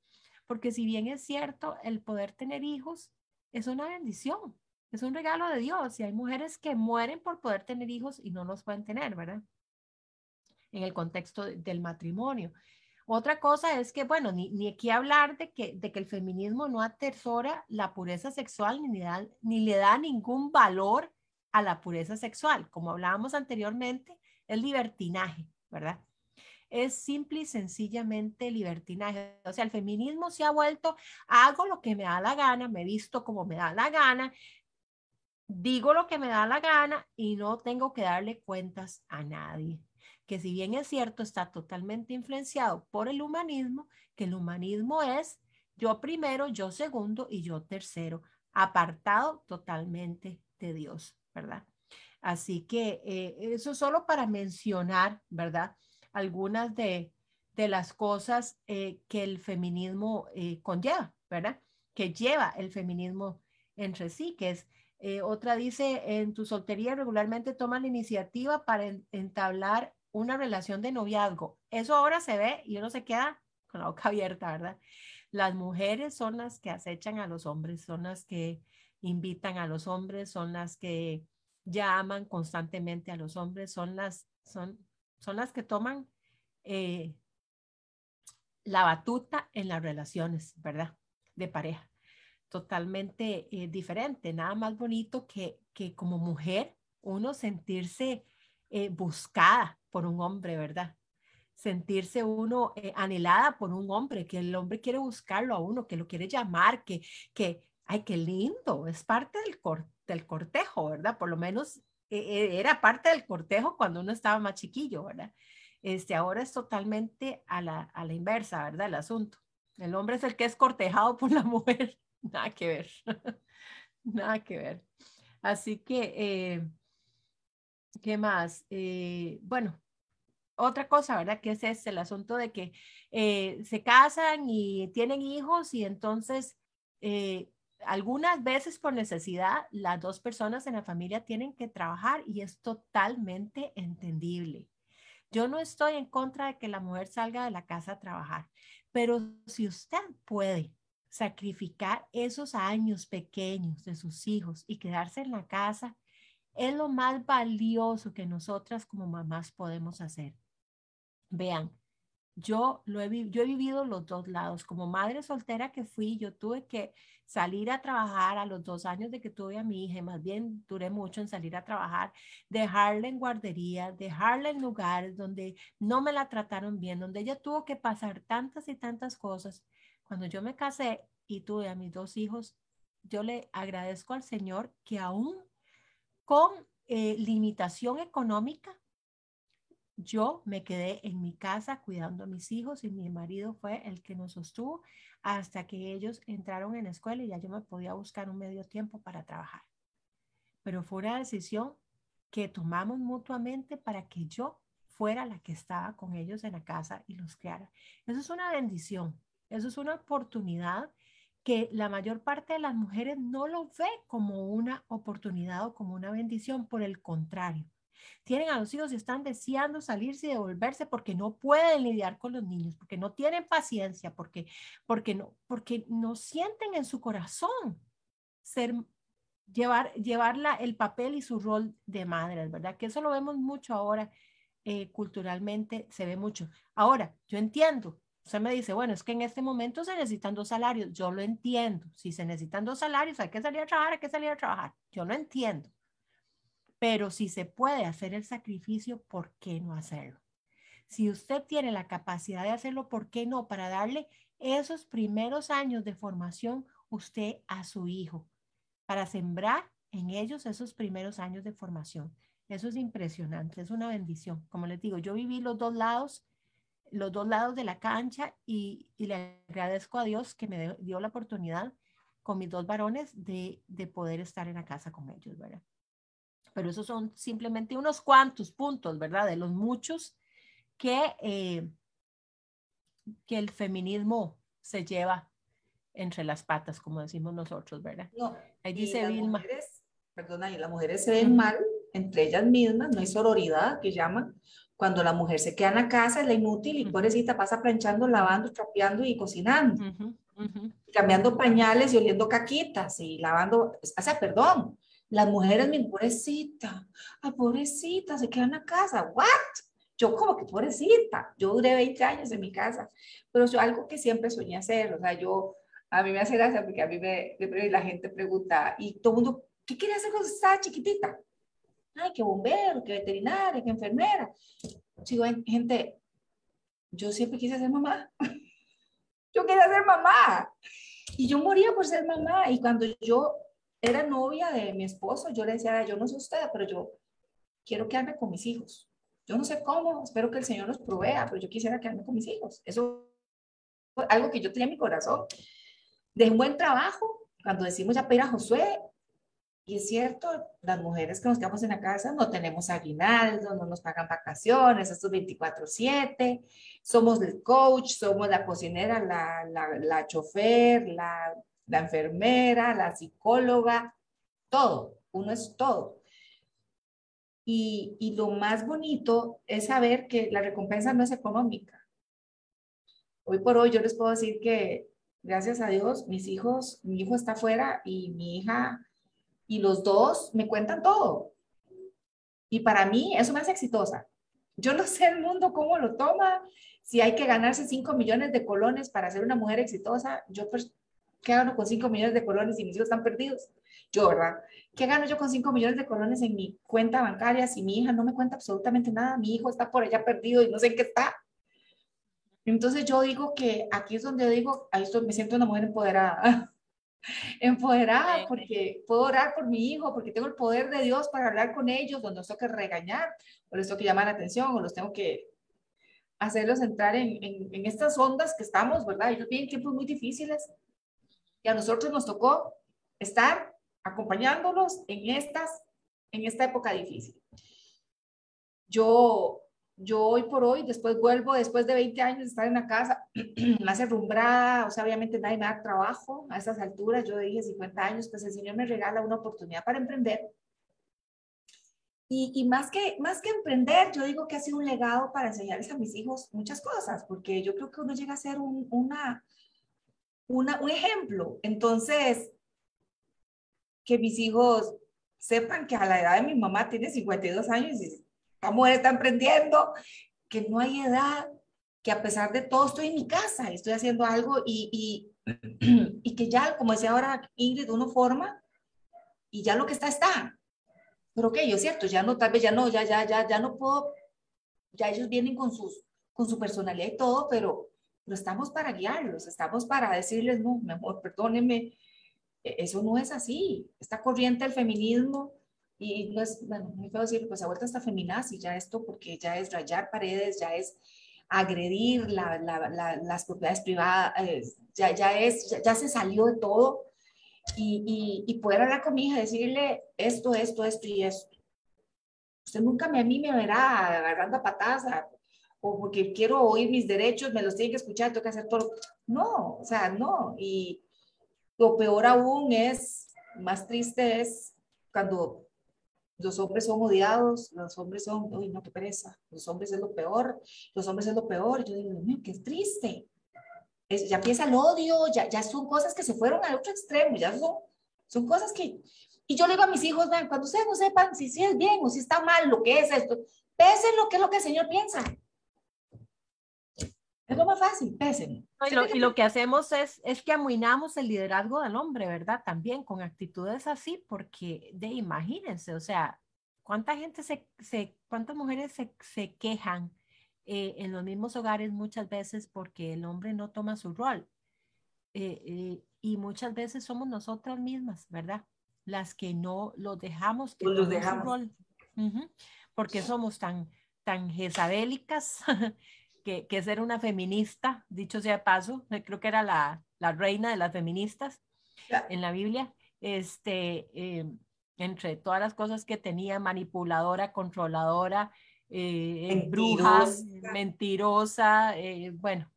Porque si bien es cierto el poder tener hijos es una bendición, es un regalo de Dios. Y hay mujeres que mueren por poder tener hijos y no los pueden tener, ¿verdad? En el contexto del matrimonio. Otra cosa es que, bueno, ni, ni aquí hablar de que, de que el feminismo no atesora la pureza sexual ni, ni le da ningún valor a la pureza sexual. Como hablábamos anteriormente, el libertinaje, ¿verdad? Es simple y sencillamente libertinaje. O sea, el feminismo se ha vuelto, hago lo que me da la gana, me visto como me da la gana, digo lo que me da la gana y no tengo que darle cuentas a nadie. Que si bien es cierto, está totalmente influenciado por el humanismo, que el humanismo es yo primero, yo segundo y yo tercero, apartado totalmente de Dios, ¿verdad? Así que eh, eso solo para mencionar, ¿verdad? Algunas de, las cosas eh, que el feminismo eh, conlleva, ¿verdad? Que lleva el feminismo entre sí, que es, eh, otra dice, en tu soltería regularmente toma la iniciativa para entablar una relación de noviazgo. Eso ahora se ve y uno se queda con la boca abierta, ¿verdad? Las mujeres son las que acechan a los hombres, son las que invitan a los hombres, son las que llaman constantemente a los hombres, son las, son son las que toman eh, la batuta en las relaciones, ¿verdad? De pareja. Totalmente eh, diferente, nada más bonito que, que como mujer uno sentirse eh, buscada por un hombre, ¿verdad? Sentirse uno anhelada por un hombre, que el hombre quiere buscarlo a uno, que lo quiere llamar, que, que ay, qué lindo, es parte del, del cortejo, ¿verdad? Por lo menos era parte del cortejo cuando uno estaba más chiquillo, ¿verdad? Este, ahora es totalmente a la, a la inversa, ¿verdad? El asunto. El hombre es el que es cortejado por la mujer. Nada que ver. Nada que ver. Así que, eh, ¿qué más? Eh, bueno, otra cosa, ¿verdad? Que es el asunto de que eh, se casan y tienen hijos y entonces algunas veces por necesidad, las dos personas en la familia tienen que trabajar y es totalmente entendible. Yo no estoy en contra de que la mujer salga de la casa a trabajar, pero si usted puede sacrificar esos años pequeños de sus hijos y quedarse en la casa, es lo más valioso que nosotras como mamás podemos hacer. Vean, yo, lo he, yo he vivido los dos lados. Como madre soltera que fui, yo tuve que salir a trabajar a los dos años de que tuve a mi hija, más bien duré mucho en salir a trabajar, dejarla en guardería, dejarla en lugares donde no me la trataron bien, donde ella tuvo que pasar tantas y tantas cosas. Cuando yo me casé y tuve a mis dos hijos, yo le agradezco al Señor que aún con eh, limitación económica, yo me quedé en mi casa cuidando a mis hijos y mi marido fue el que nos sostuvo hasta que ellos entraron en la escuela y ya yo me podía buscar un medio tiempo para trabajar. Pero fue una decisión que tomamos mutuamente para que yo fuera la que estaba con ellos en la casa y los criara. Eso es una bendición, eso es una oportunidad que la mayor parte de las mujeres no lo ve como una oportunidad o como una bendición, por el contrario. Tienen a los hijos y están deseando salirse y devolverse porque no pueden lidiar con los niños, porque no tienen paciencia, porque, porque, no, porque no sienten en su corazón ser, llevar, llevarla el papel y su rol de madres, ¿verdad? Que eso lo vemos mucho ahora eh, culturalmente, se ve mucho. Ahora, yo entiendo, Usted me dice, bueno, es que en este momento se necesitan dos salarios. Yo lo entiendo. Si se necesitan dos salarios, hay que salir a trabajar, hay que salir a trabajar. Yo lo entiendo. Pero si se puede hacer el sacrificio, ¿por qué no hacerlo? Si usted tiene la capacidad de hacerlo, ¿por qué no? Para darle esos primeros años de formación usted a su hijo, para sembrar en ellos esos primeros años de formación. Eso es impresionante, es una bendición. Como les digo, yo viví los dos lados los dos lados de la cancha y, le agradezco a Dios que me dio la oportunidad con mis dos varones de, poder estar en la casa con ellos, ¿verdad? Pero esos son simplemente unos cuantos puntos, ¿verdad? De los muchos que, eh, que el feminismo se lleva entre las patas, como decimos nosotros, ¿verdad? No, Ahí dice Vilma. perdona, y las mujeres se ven mal entre ellas mismas, no hay sororidad que llaman, cuando la mujer se queda en la casa es la inútil y pobrecita pasa planchando, lavando, trapeando y cocinando. Cambiando pañales y oliendo caquitas y lavando, o sea, perdón, las mujeres, mi pobrecita, a pobrecita, se queda en la casa, ¿what? Yo como que pobrecita, yo duré 20 años en mi casa, pero yo algo que siempre soñé hacer, o sea, yo, a mí me hace gracia porque a mí me, la gente pregunta, y todo el mundo, ¿qué quería hacer cuando estaba chiquitita? ay, que bombero, que veterinaria, que enfermera. Sigo, gente, yo siempre quise ser mamá. yo quería ser mamá. Y yo moría por ser mamá. Y cuando yo era novia de mi esposo, yo le decía, yo no sé usted, pero yo quiero quedarme con mis hijos. Yo no sé cómo, espero que el Señor nos provea, pero yo quisiera quedarme con mis hijos. Eso fue algo que yo tenía en mi corazón. De un buen trabajo. Cuando decimos ya para Josué, y es cierto, las mujeres que nos quedamos en la casa no tenemos aguinaldo, no nos pagan vacaciones, estos 24/7, somos el coach, somos la cocinera, la, la, la chofer, la, la enfermera, la psicóloga, todo, uno es todo. Y, y, lo más bonito es saber que la recompensa no es económica. Hoy por hoy yo les puedo decir que, gracias a Dios, mis hijos, mi hijo está afuera y mi hija y los dos me cuentan todo. Y para mí eso me hace exitosa. Yo no sé el mundo cómo lo toma, si hay que ganarse 5 millones de colones para ser una mujer exitosa, yo pues, ¿qué gano con 5 millones de colones y mis hijos están perdidos? Yo, ¿verdad? ¿Qué gano yo con 5 millones de colones en mi cuenta bancaria si mi hija no me cuenta absolutamente nada? Mi hijo está por allá perdido y no sé en qué está. Entonces yo digo que aquí es donde yo digo, ahí estoy, me siento una mujer empoderada. empoderada porque puedo orar por mi hijo, porque tengo el poder de Dios para hablar con ellos, donde los tengo que regañar, o les tengo que llamar la atención, o los tengo que hacerlos entrar en, en, estas ondas que estamos, ¿verdad? Ellos vienen tiempos muy difíciles y a nosotros nos tocó estar acompañándolos en, estas, en esta época difícil. Yo yo hoy por hoy, después vuelvo, después de 20 años de estar en la casa, más herrumbrada, o sea, obviamente nadie me da trabajo a esas alturas, yo dije 50 años, pues el Señor me regala una oportunidad para emprender. Y, y, más, que, más que emprender, yo digo que ha sido un legado para enseñarles a mis hijos muchas cosas, porque yo creo que uno llega a ser un, una, un ejemplo. Entonces, que mis hijos sepan que a la edad de mi mamá tiene 52 años y la mujer está emprendiendo, que no hay edad, que a pesar de todo estoy en mi casa estoy haciendo algo y, y, y que ya, como decía ahora Ingrid, uno forma y ya lo que está está. Pero ok, yo cierto, ya no, tal vez ya no, ya, ya, ya, ya no puedo, ya ellos vienen con, sus, con su personalidad y todo, pero, pero estamos para guiarlos, estamos para decirles, no, mejor, perdónenme, e, eso no es así. Esta corriente del feminismo y no es, bueno, muy feo decirlo, pues se ha vuelto hasta feminazi ya esto, porque ya es rayar paredes, ya es agredir la, la, las propiedades privadas, eh, ya, ya, es, ya, se salió de todo. Y, y, y, poder hablar con mi hija, decirle esto, esto, esto y esto. Usted nunca me, a mí me verá agarrando a patadas o porque quiero oír mis derechos, me los tiene que escuchar, tengo que hacer todo. No, o sea, no. Y lo peor aún es, más triste es cuando los hombres son odiados, los hombres son, uy, no, qué pereza, los hombres es lo peor, los hombres es lo peor. Yo digo, Dios mío, qué triste. Es, ya empieza el odio, ya, ya son cosas que se fueron al otro extremo, ya son, son cosas que... Y yo le digo a mis hijos, cuando ustedes no sepan si, si es bien o si está mal lo que es esto, pesen lo que es lo que el Señor piensa. Es lo más fácil, pesen. y, lo, y, lo, que hacemos es, es que amuinamos el liderazgo del hombre, ¿verdad? También con actitudes así, porque de imagínense, o sea, ¿cuánta gente se, se cuántas mujeres se, se quejan eh, en los mismos hogares muchas veces porque el hombre no toma su rol? Eh, eh, y muchas veces somos nosotras mismas, ¿verdad? Las que no lo dejamos que su rol. porque somos tan, tan jezabélicas que, que ser una feminista, dicho sea de paso, eh, creo que era la, la reina de las feministas en la Biblia, este, eh, entre todas las cosas que tenía, manipuladora, controladora, eh, bruja, mentirosa, bueno,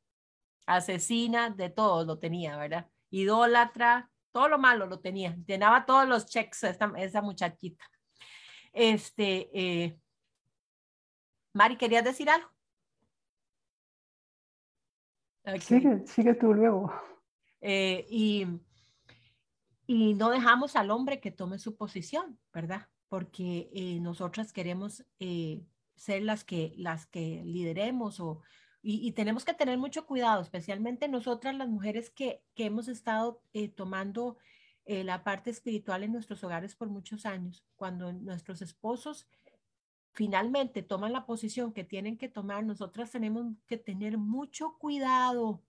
asesina, de todo lo tenía, ¿verdad? Idólatra, todo lo malo lo tenía, llenaba todos los checks esta, esa muchachita. Este, Mari, ¿querías decir algo? Sigue, sigue tú luego. Eh, y, y no dejamos al hombre que tome su posición, ¿verdad? Porque eh, nosotras queremos eh, ser las que, las que lideremos o, y, tenemos que tener mucho cuidado, especialmente nosotras las mujeres que, que hemos estado tomando la parte espiritual en nuestros hogares por muchos años, cuando nuestros esposos finalmente toman la posición que tienen que tomar, nosotras tenemos que tener mucho cuidado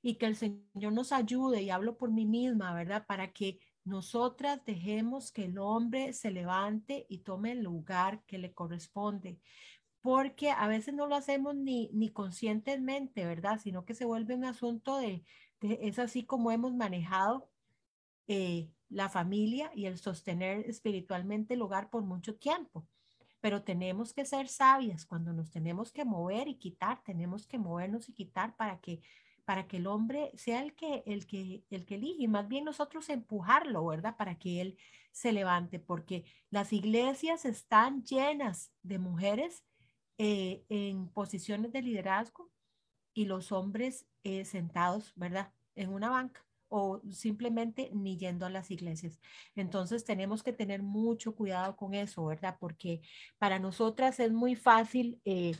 y que el Señor nos ayude, y hablo por mí misma, ¿verdad? Para que nosotras dejemos que el hombre se levante y tome el lugar que le corresponde, porque a veces no lo hacemos ni, ni conscientemente, ¿verdad? Sino que se vuelve un asunto de, es así como hemos manejado eh, la familia y el sostener espiritualmente el hogar por mucho tiempo pero tenemos que ser sabias cuando nos tenemos que mover y quitar, tenemos que movernos y quitar para que para que el hombre sea el que el que el que elige, y más bien nosotros empujarlo, ¿verdad? Para que él se levante, porque las iglesias están llenas de mujeres eh, en posiciones de liderazgo y los hombres eh, sentados, ¿verdad? En una banca o simplemente ni yendo a las iglesias. Entonces tenemos que tener mucho cuidado con eso, ¿verdad? Porque para nosotras es muy fácil eh,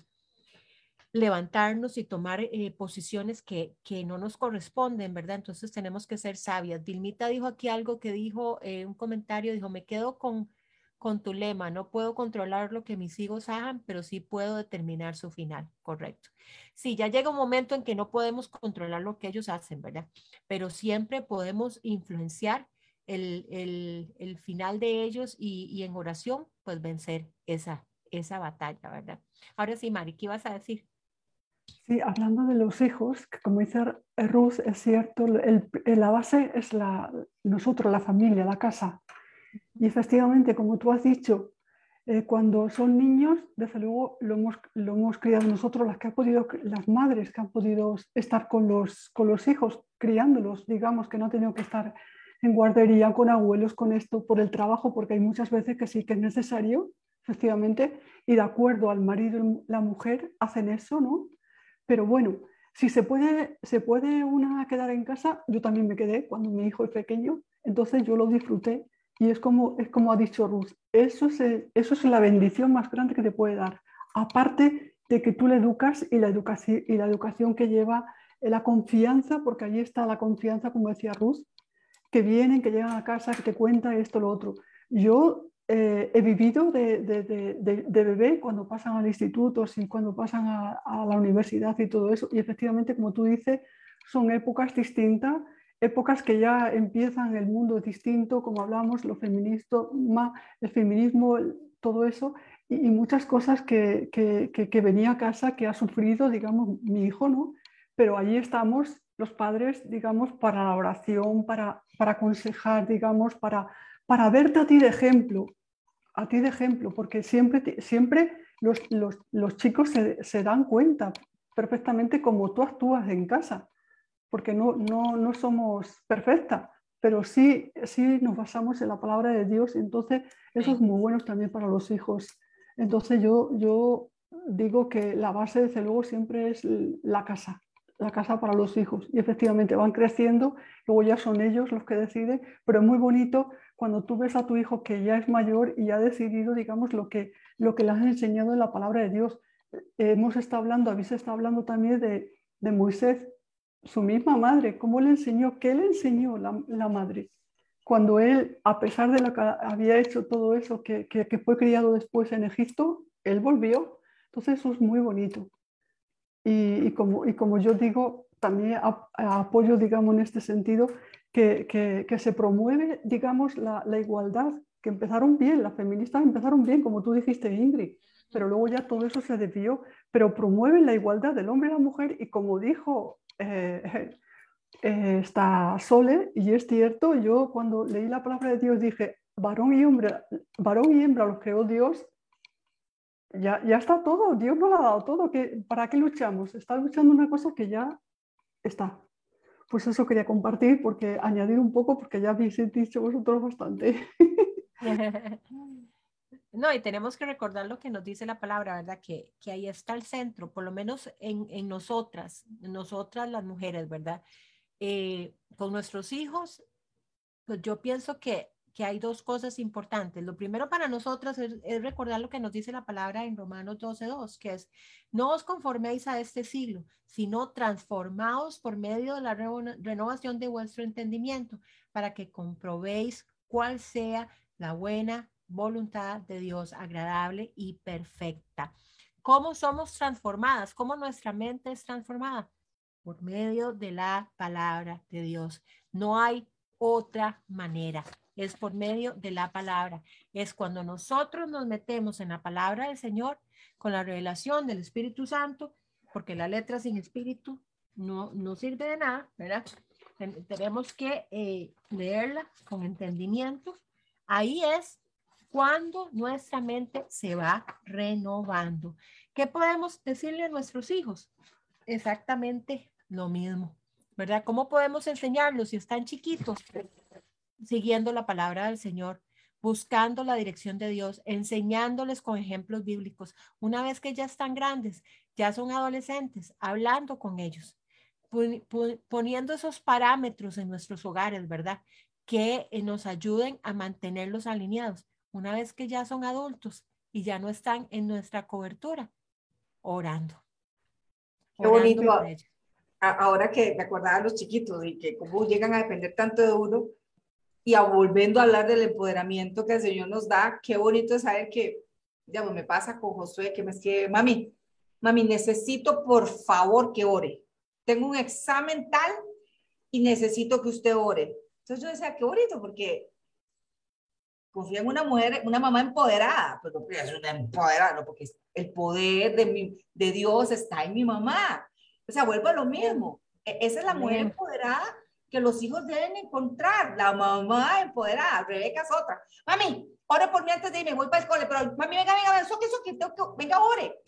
levantarnos y tomar eh, posiciones que, que, no nos corresponden, ¿verdad? Entonces tenemos que ser sabias. Dilmita dijo aquí algo que dijo, eh, un comentario, dijo, me quedo con con tu lema, no puedo controlar lo que mis hijos hagan, pero sí puedo determinar su final, correcto. Sí, ya llega un momento en que no podemos controlar lo que ellos hacen, ¿verdad? Pero siempre podemos influenciar el, el, el final de ellos y, y, en oración, pues vencer esa, esa batalla, ¿verdad? Ahora sí, Mari, ¿qué ibas a decir? Sí, hablando de los hijos, como dice Ruth, es cierto, el, la base es la, nosotros, la familia, la casa, y efectivamente, como tú has dicho, eh, cuando son niños, desde luego lo hemos, lo hemos criado nosotros, las, que han podido, las madres que han podido estar con los, con los hijos, criándolos, digamos, que no han tenido que estar en guardería con abuelos, con esto, por el trabajo, porque hay muchas veces que sí que es necesario, efectivamente, y de acuerdo al marido y la mujer hacen eso, ¿no? Pero bueno, si se puede, se puede una quedar en casa, yo también me quedé cuando mi hijo es pequeño, entonces yo lo disfruté y es como, es como ha dicho Ruth, eso es, eso es la bendición más grande que te puede dar. Aparte de que tú le educas y la educación, y la educación que lleva la confianza, porque allí está la confianza, como decía Ruth, que vienen, que llegan a casa, que te cuenta esto, lo otro. Yo eh, he vivido de, de, de, de, bebé cuando pasan al instituto, y cuando pasan a, a, la universidad y todo eso, y efectivamente, como tú dices, son épocas distintas épocas que ya empiezan el mundo distinto, como hablamos, lo el feminismo, todo eso, y, muchas cosas que, que, venía a casa, que ha sufrido, digamos, mi hijo, ¿no? Pero allí estamos los padres, digamos, para la oración, para, para aconsejar, digamos, para, para verte a ti de ejemplo, a ti de ejemplo, porque siempre, siempre los, los, los chicos se, se, dan cuenta perfectamente cómo tú actúas en casa, porque no, no, no somos perfectas, pero sí, sí nos basamos en la palabra de Dios, entonces eso es muy bueno también para los hijos. Entonces yo, yo digo que la base, desde luego, siempre es la casa, la casa para los hijos. Y efectivamente van creciendo, luego ya son ellos los que deciden, pero es muy bonito cuando tú ves a tu hijo que ya es mayor y ha decidido, digamos, lo que, lo que le has enseñado en la palabra de Dios. hemos estado hablando, habéis estado hablando también de, de, Moisés, su misma madre, cómo le enseñó, qué le enseñó la, la madre cuando él, a pesar de lo que había hecho todo eso, que, que, fue criado después en Egipto, él volvió. Entonces eso es muy bonito. Y, y, como, y como yo digo, también apoyo, digamos, en este sentido, que, que se promueve, digamos, la, la, igualdad, que empezaron bien, las feministas empezaron bien, como tú dijiste, Ingrid, pero luego ya todo eso se desvió, pero promueven la igualdad del hombre y la mujer y como dijo eh, eh, está Sole, y es cierto, yo cuando leí la palabra de Dios dije, varón y hembra, varón y hembra los creó Dios, ya, ya está todo, Dios nos ha dado todo, ¿qué, ¿para qué luchamos? Está luchando una cosa que ya está. Pues eso quería compartir, porque añadir un poco, porque ya habéis dicho vosotros bastante. No, y tenemos que recordar lo que nos dice la palabra, ¿verdad? Que, que ahí está el centro, por lo menos en, en nosotras, nosotras las mujeres, ¿verdad? Eh, con nuestros hijos, pues yo pienso que, que, hay dos cosas importantes. Lo primero para nosotros es, recordar lo que nos dice la palabra en Romanos 12.2, que es, no os conforméis a este siglo, sino transformaos por medio de la renovación de vuestro entendimiento, para que comprobéis cuál sea la buena voluntad de Dios, agradable y perfecta. ¿Cómo somos transformadas? ¿Cómo nuestra mente es transformada? por medio de la palabra de Dios. No hay otra manera. Es por medio de la palabra. Es cuando nosotros nos metemos en la palabra del Señor con la revelación del Espíritu Santo, porque la letra sin espíritu no, no sirve de nada, ¿verdad? Tenemos que eh, leerla con entendimiento. Ahí es cuando nuestra mente se va renovando. ¿Qué podemos decirle a nuestros hijos? Exactamente lo mismo, ¿verdad? ¿Cómo podemos enseñarlos si están chiquitos? Siguiendo la palabra del Señor, buscando la dirección de Dios, enseñándoles con ejemplos bíblicos. Una vez que ya están grandes, ya son adolescentes, hablando con ellos, poniendo esos parámetros en nuestros hogares, ¿verdad? Que nos ayuden a mantenerlos alineados. Una vez que ya son adultos y ya no están en nuestra cobertura, orando. Qué bonito ahora que me acordaba de los chiquitos y que cómo llegan a depender tanto de uno y a volviendo a hablar del empoderamiento que el Señor nos da, qué bonito es saber que, digamos, me pasa con Josué que me escribe, mami, mami, necesito por favor que ore. Tengo un examen tal y necesito que usted ore. Entonces yo decía, qué bonito, porque confía en una mujer, una mamá empoderada, pero pues es una empoderada, porque el poder de, mi, de Dios está en mi mamá. O sea, vuelvo a lo mismo. E, esa es la mujer empoderada que los hijos deben encontrar, la mamá empoderada, Rebeca es otra. Mami, ore por mí antes de irme, voy para el cole, pero mami, venga, venga, eso que eso que tengo que, venga, ore.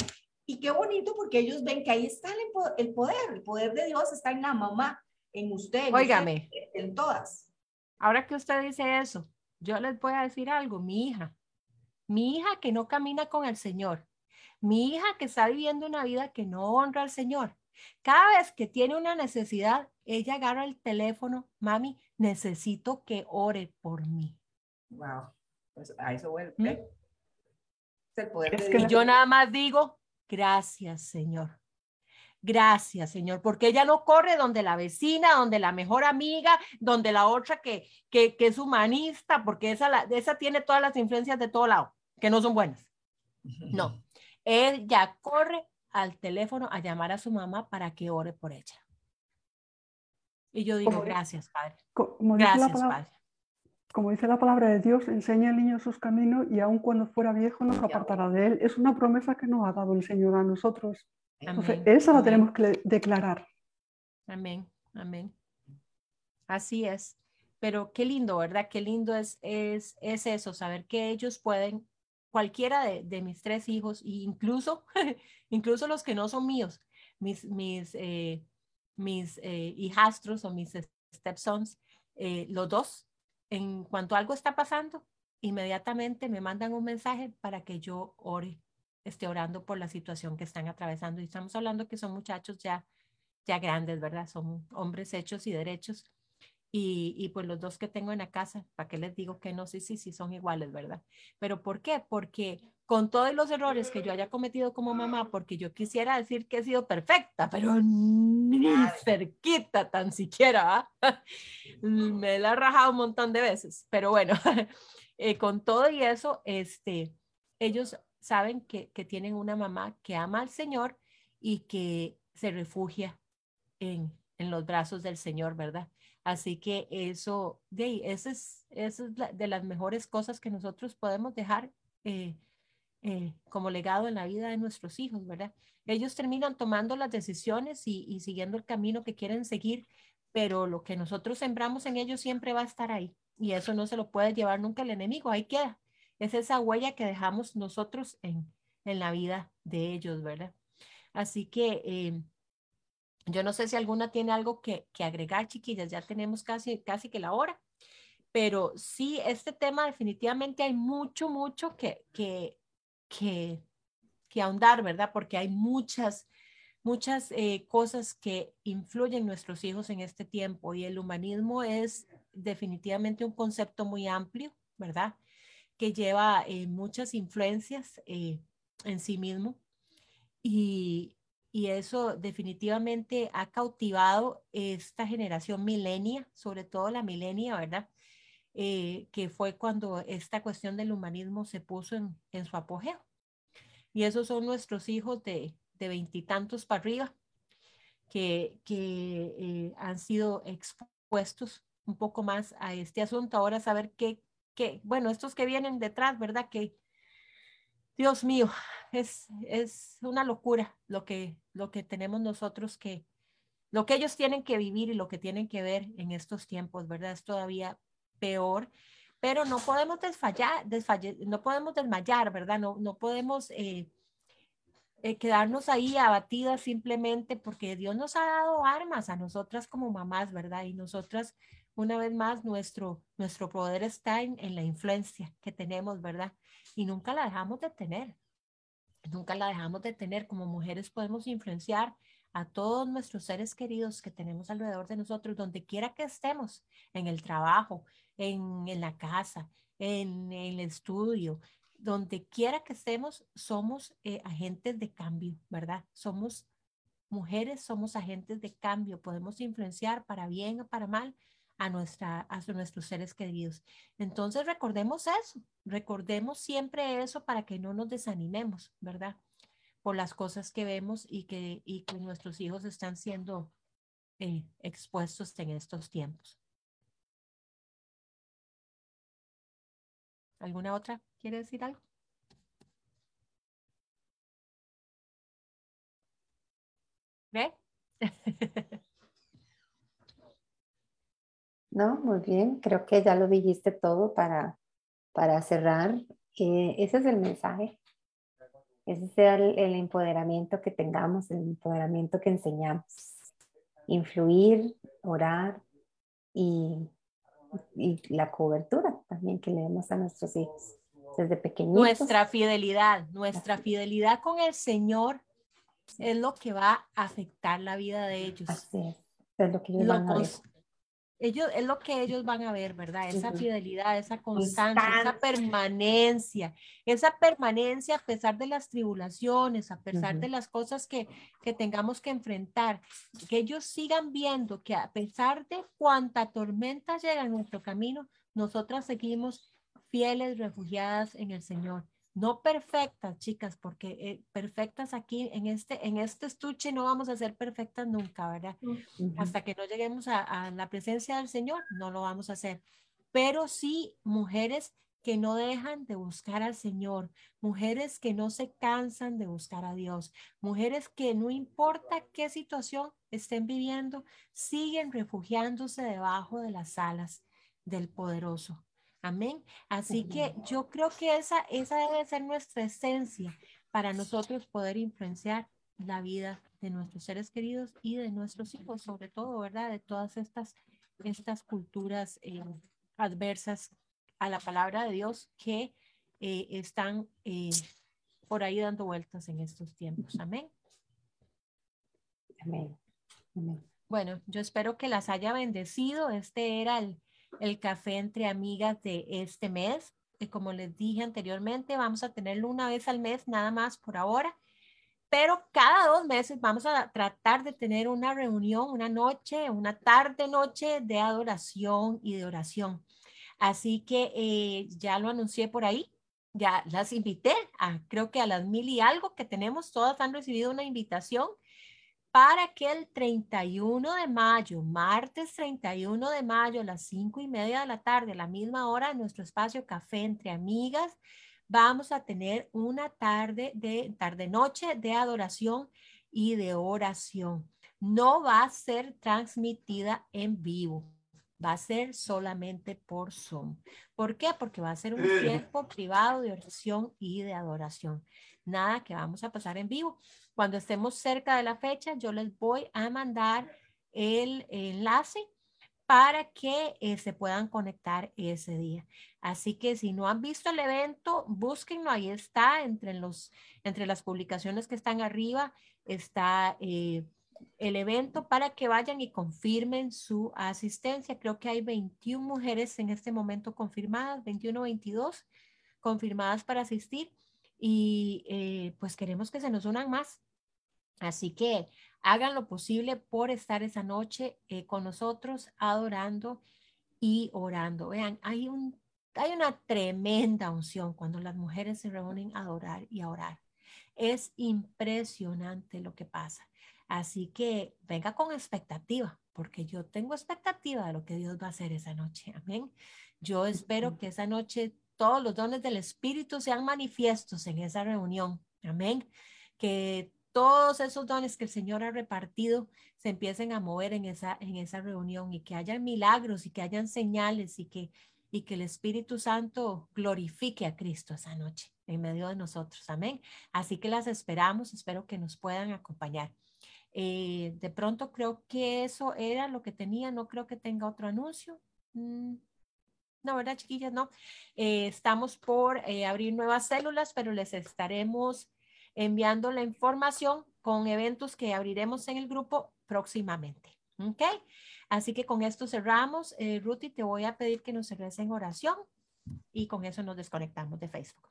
Y qué bonito porque ellos ven que ahí está el, poder, el poder de Dios está en la mamá, en usted, en, en todas. Ahora que usted dice eso, yo les voy a decir algo, mi hija, mi hija que no camina con el Señor, mi hija que está viviendo una vida que no honra al Señor, cada vez que tiene una necesidad, ella agarra el teléfono, mami, necesito que ore por mí. Wow, pues a eso vuelve. ¿Mm? Es el poder es que yo nada más digo, gracias, Señor. Gracias, Señor, porque ella no corre donde la vecina, donde la mejor amiga, donde la otra que, que, que es humanista, porque esa, la, esa tiene todas las influencias de todo lado, que no son buenas. No, ella corre al teléfono a llamar a su mamá para que ore por ella. Y yo digo, gracias, Padre. Como gracias, Padre. Como dice la palabra de Dios, enseña al niño sus caminos y aun cuando fuera viejo nos apartará de él. Es una promesa que nos ha dado el Señor a nosotros. Entonces, esa la tenemos que declarar. Amén, amén. Así es. Pero qué lindo, ¿verdad? Qué lindo es, es, es eso, saber que ellos pueden, cualquiera de, de mis tres hijos, e incluso, incluso los que no son míos, mis, mis, eh, mis eh, hijastros o mis stepsons, eh, los dos, en cuanto algo está pasando, inmediatamente me mandan un mensaje para que yo ore, esté orando por la situación que están atravesando. Y estamos hablando que son muchachos ya, ya grandes, ¿verdad? Son hombres hechos y derechos y, y, pues los dos que tengo en la casa, ¿para qué les digo que no? Sí, sí, sí, son iguales, ¿verdad? Pero ¿por qué? Porque con todos los errores que yo haya cometido como mamá, porque yo quisiera decir que he sido perfecta, pero ni cerquita tan siquiera, ¿ah? me la he rajado un montón de veces, pero bueno, eh, con todo y eso, este, ellos saben que, que tienen una mamá que ama al Señor y que se refugia en, en los brazos del Señor, ¿verdad? Así que eso, de esa es, es de las mejores cosas que nosotros podemos dejar eh, eh, como legado en la vida de nuestros hijos, ¿verdad? Ellos terminan tomando las decisiones y, y, siguiendo el camino que quieren seguir, pero lo que nosotros sembramos en ellos siempre va a estar ahí y eso no se lo puede llevar nunca el enemigo, ahí queda. Es esa huella que dejamos nosotros en, en la vida de ellos, ¿verdad? Así que eh, yo no sé si alguna tiene algo que, que agregar, chiquillas, ya tenemos casi, casi que la hora, pero sí, este tema definitivamente hay mucho, mucho que, que, que, ahondar, ¿verdad? Porque hay muchas, muchas eh, cosas que influyen nuestros hijos en este tiempo y el humanismo es definitivamente un concepto muy amplio, ¿verdad? Que lleva eh, muchas influencias eh, en sí mismo. Y, y eso definitivamente ha cautivado esta generación milenia, sobre todo la milenia, ¿verdad? Eh, que fue cuando esta cuestión del humanismo se puso en, en su apogeo. Y esos son nuestros hijos de veintitantos para arriba, que, que han sido expuestos un poco más a este asunto. Ahora saber qué, bueno, estos que vienen detrás, ¿verdad? Que, Dios mío, es, es una locura lo que, lo que tenemos nosotros que, lo que ellos tienen que vivir y lo que tienen que ver en estos tiempos, ¿verdad? Es todavía peor, pero no podemos desfallar, no podemos desmayar, ¿verdad? No, no podemos eh, eh, quedarnos ahí abatidas simplemente porque Dios nos ha dado armas a nosotras como mamás, ¿verdad? Y nosotras, una vez más, nuestro, nuestro poder está en, en la influencia que tenemos, ¿verdad? y nunca la dejamos de tener. Nunca la dejamos de tener. Como mujeres podemos influenciar a todos nuestros seres queridos que tenemos alrededor de nosotros, donde quiera que estemos, en el trabajo, en, en la casa, en, el estudio, donde quiera que estemos, somos eh, agentes de cambio, ¿verdad? Somos mujeres, somos agentes de cambio, podemos influenciar para bien o para mal a, nuestra, a nuestros seres queridos. Entonces recordemos eso, recordemos siempre eso para que no nos desanimemos, ¿verdad? Por las cosas que vemos y que, y que nuestros hijos están siendo eh, expuestos en estos tiempos. ¿Alguna otra quiere decir algo? ¿Ve? No, muy bien. Creo que ya lo dijiste todo para, para cerrar. Eh, ese es el mensaje. Ese es el, el, empoderamiento que tengamos, el empoderamiento que enseñamos. Influir, orar y, y la cobertura también que le damos a nuestros hijos desde pequeñitos. Nuestra fidelidad, nuestra fidelidad con el Señor es lo que va a afectar la vida de ellos. Así es. Es lo que ellos van a ver ellos, es lo que ellos van a ver, ¿verdad? Esa fidelidad, esa constancia, esa permanencia, esa permanencia a pesar de las tribulaciones, a pesar de las cosas que, que tengamos que enfrentar, que ellos sigan viendo que a pesar de cuánta tormenta llega en nuestro camino, nosotras seguimos fieles, refugiadas en el Señor. No perfectas, chicas, porque eh, perfectas aquí en este, en este estuche no vamos a ser perfectas nunca, ¿verdad? Hasta que no lleguemos a, a, la presencia del Señor, no lo vamos a hacer. Pero sí, mujeres que no dejan de buscar al Señor, mujeres que no se cansan de buscar a Dios, mujeres que no importa qué situación estén viviendo, siguen refugiándose debajo de las alas del poderoso. Amén. Así que yo creo que esa, esa debe ser nuestra esencia para nosotros poder influenciar la vida de nuestros seres queridos y de nuestros hijos, sobre todo, ¿verdad? De todas estas, estas culturas eh, adversas a la palabra de Dios que eh, están eh, por ahí dando vueltas en estos tiempos. Amén. Amén. Bueno, yo espero que las haya bendecido. Este era el, el café entre amigas de este mes. Y como les dije anteriormente, vamos a tenerlo una vez al mes, nada más por ahora. Pero cada dos meses vamos a tratar de tener una reunión, una noche, una tarde, noche de adoración y de oración. Así que eh, ya lo anuncié por ahí, ya las invité, a, creo que a las mil y algo que tenemos, todas han recibido una invitación para que el 31 de mayo, martes 31 de mayo, a las cinco y media de la tarde, a la misma hora, en nuestro espacio Café entre Amigas, vamos a tener una tarde de tarde-noche de adoración y de oración. No va a ser transmitida en vivo va a ser solamente por Zoom. ¿Por qué? Porque va a ser un tiempo privado de oración y de adoración. Nada que vamos a pasar en vivo. Cuando estemos cerca de la fecha, yo les voy a mandar el enlace para que eh, se puedan conectar ese día. Así que si no han visto el evento, búsquenlo, ahí está, entre, los, entre las publicaciones que están arriba, está eh, el evento para que vayan y confirmen su asistencia. Creo que hay 21 mujeres en este momento confirmadas, 21 o 22 confirmadas para asistir y eh, pues queremos que se nos unan más. Así que hagan lo posible por estar esa noche eh, con nosotros adorando y orando. Vean, hay, un, hay una tremenda unción cuando las mujeres se reúnen a adorar y a orar. Es impresionante lo que pasa. Así que venga con expectativa, porque yo tengo expectativa de lo que Dios va a hacer esa noche. Amén. Yo espero que esa noche todos los dones del Espíritu sean manifiestos en esa reunión. Amén. Que todos esos dones que el Señor ha repartido se empiecen a mover en esa, en esa reunión y que hayan milagros y que hayan señales y que, y que el Espíritu Santo glorifique a Cristo esa noche en medio de nosotros. Amén. Así que las esperamos, espero que nos puedan acompañar. Eh, de pronto creo que eso era lo que tenía, no creo que tenga otro anuncio. Mm, no, ¿verdad, chiquillas? No. Eh, estamos por eh, abrir nuevas células, pero les estaremos enviando la información con eventos que abriremos en el grupo próximamente. ¿Ok? Así que con esto cerramos. Ruti, te voy a pedir que nos cerres en oración y con eso nos desconectamos de Facebook.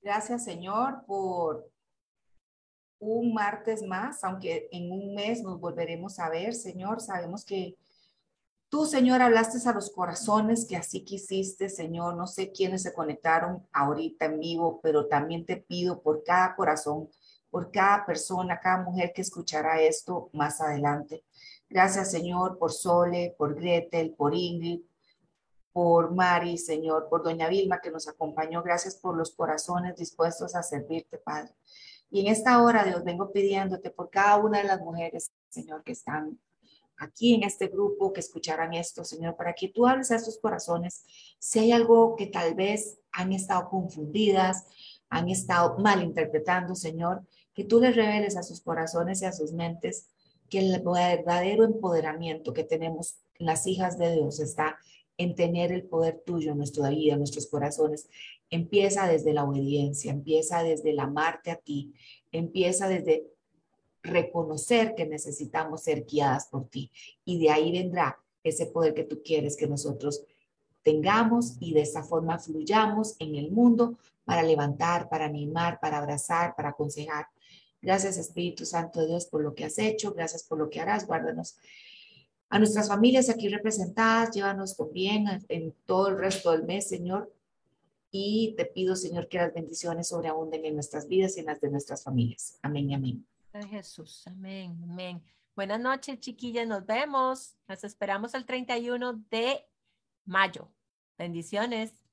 Gracias, Señor, por un martes más, aunque en un mes nos volveremos a ver, Señor. Sabemos que tú, Señor, hablaste a los corazones que así quisiste, Señor. No sé quiénes se conectaron ahorita en vivo, pero también te pido por cada corazón, por cada persona, cada mujer que escuchará esto más adelante. Gracias, Señor, por Sole, por Gretel, por Ingrid, por Mari, Señor, por Doña Vilma que nos acompañó. Gracias por los corazones dispuestos a servirte, Padre. Y en esta hora, Dios, vengo pidiéndote por cada una de las mujeres, Señor, que están aquí en este grupo, que escucharan esto, Señor, para que tú hables a estos corazones. Si hay algo que tal vez han estado confundidas, han estado malinterpretando, Señor, que tú les reveles a sus corazones y a sus mentes que el verdadero empoderamiento que tenemos las hijas de Dios está en tener el poder tuyo en nuestra vida, en nuestros corazones, empieza desde la obediencia, empieza desde el amarte a ti, empieza desde reconocer que necesitamos ser guiadas por ti. Y de ahí vendrá ese poder que tú quieres que nosotros tengamos y de esa forma fluyamos en el mundo para levantar, para animar, para abrazar, para aconsejar. Gracias Espíritu Santo de Dios por lo que has hecho, gracias por lo que harás, guárdanos a nuestras familias aquí representadas, llévanos con bien en todo el resto del mes, Señor. y te pido, Señor, que las bendiciones sobreabunden en nuestras vidas y en las de nuestras familias. Amén y amén. Jesús, amén, amén. Buenas noches, chiquillas, nos vemos. Nos esperamos el 31 de mayo. Bendiciones.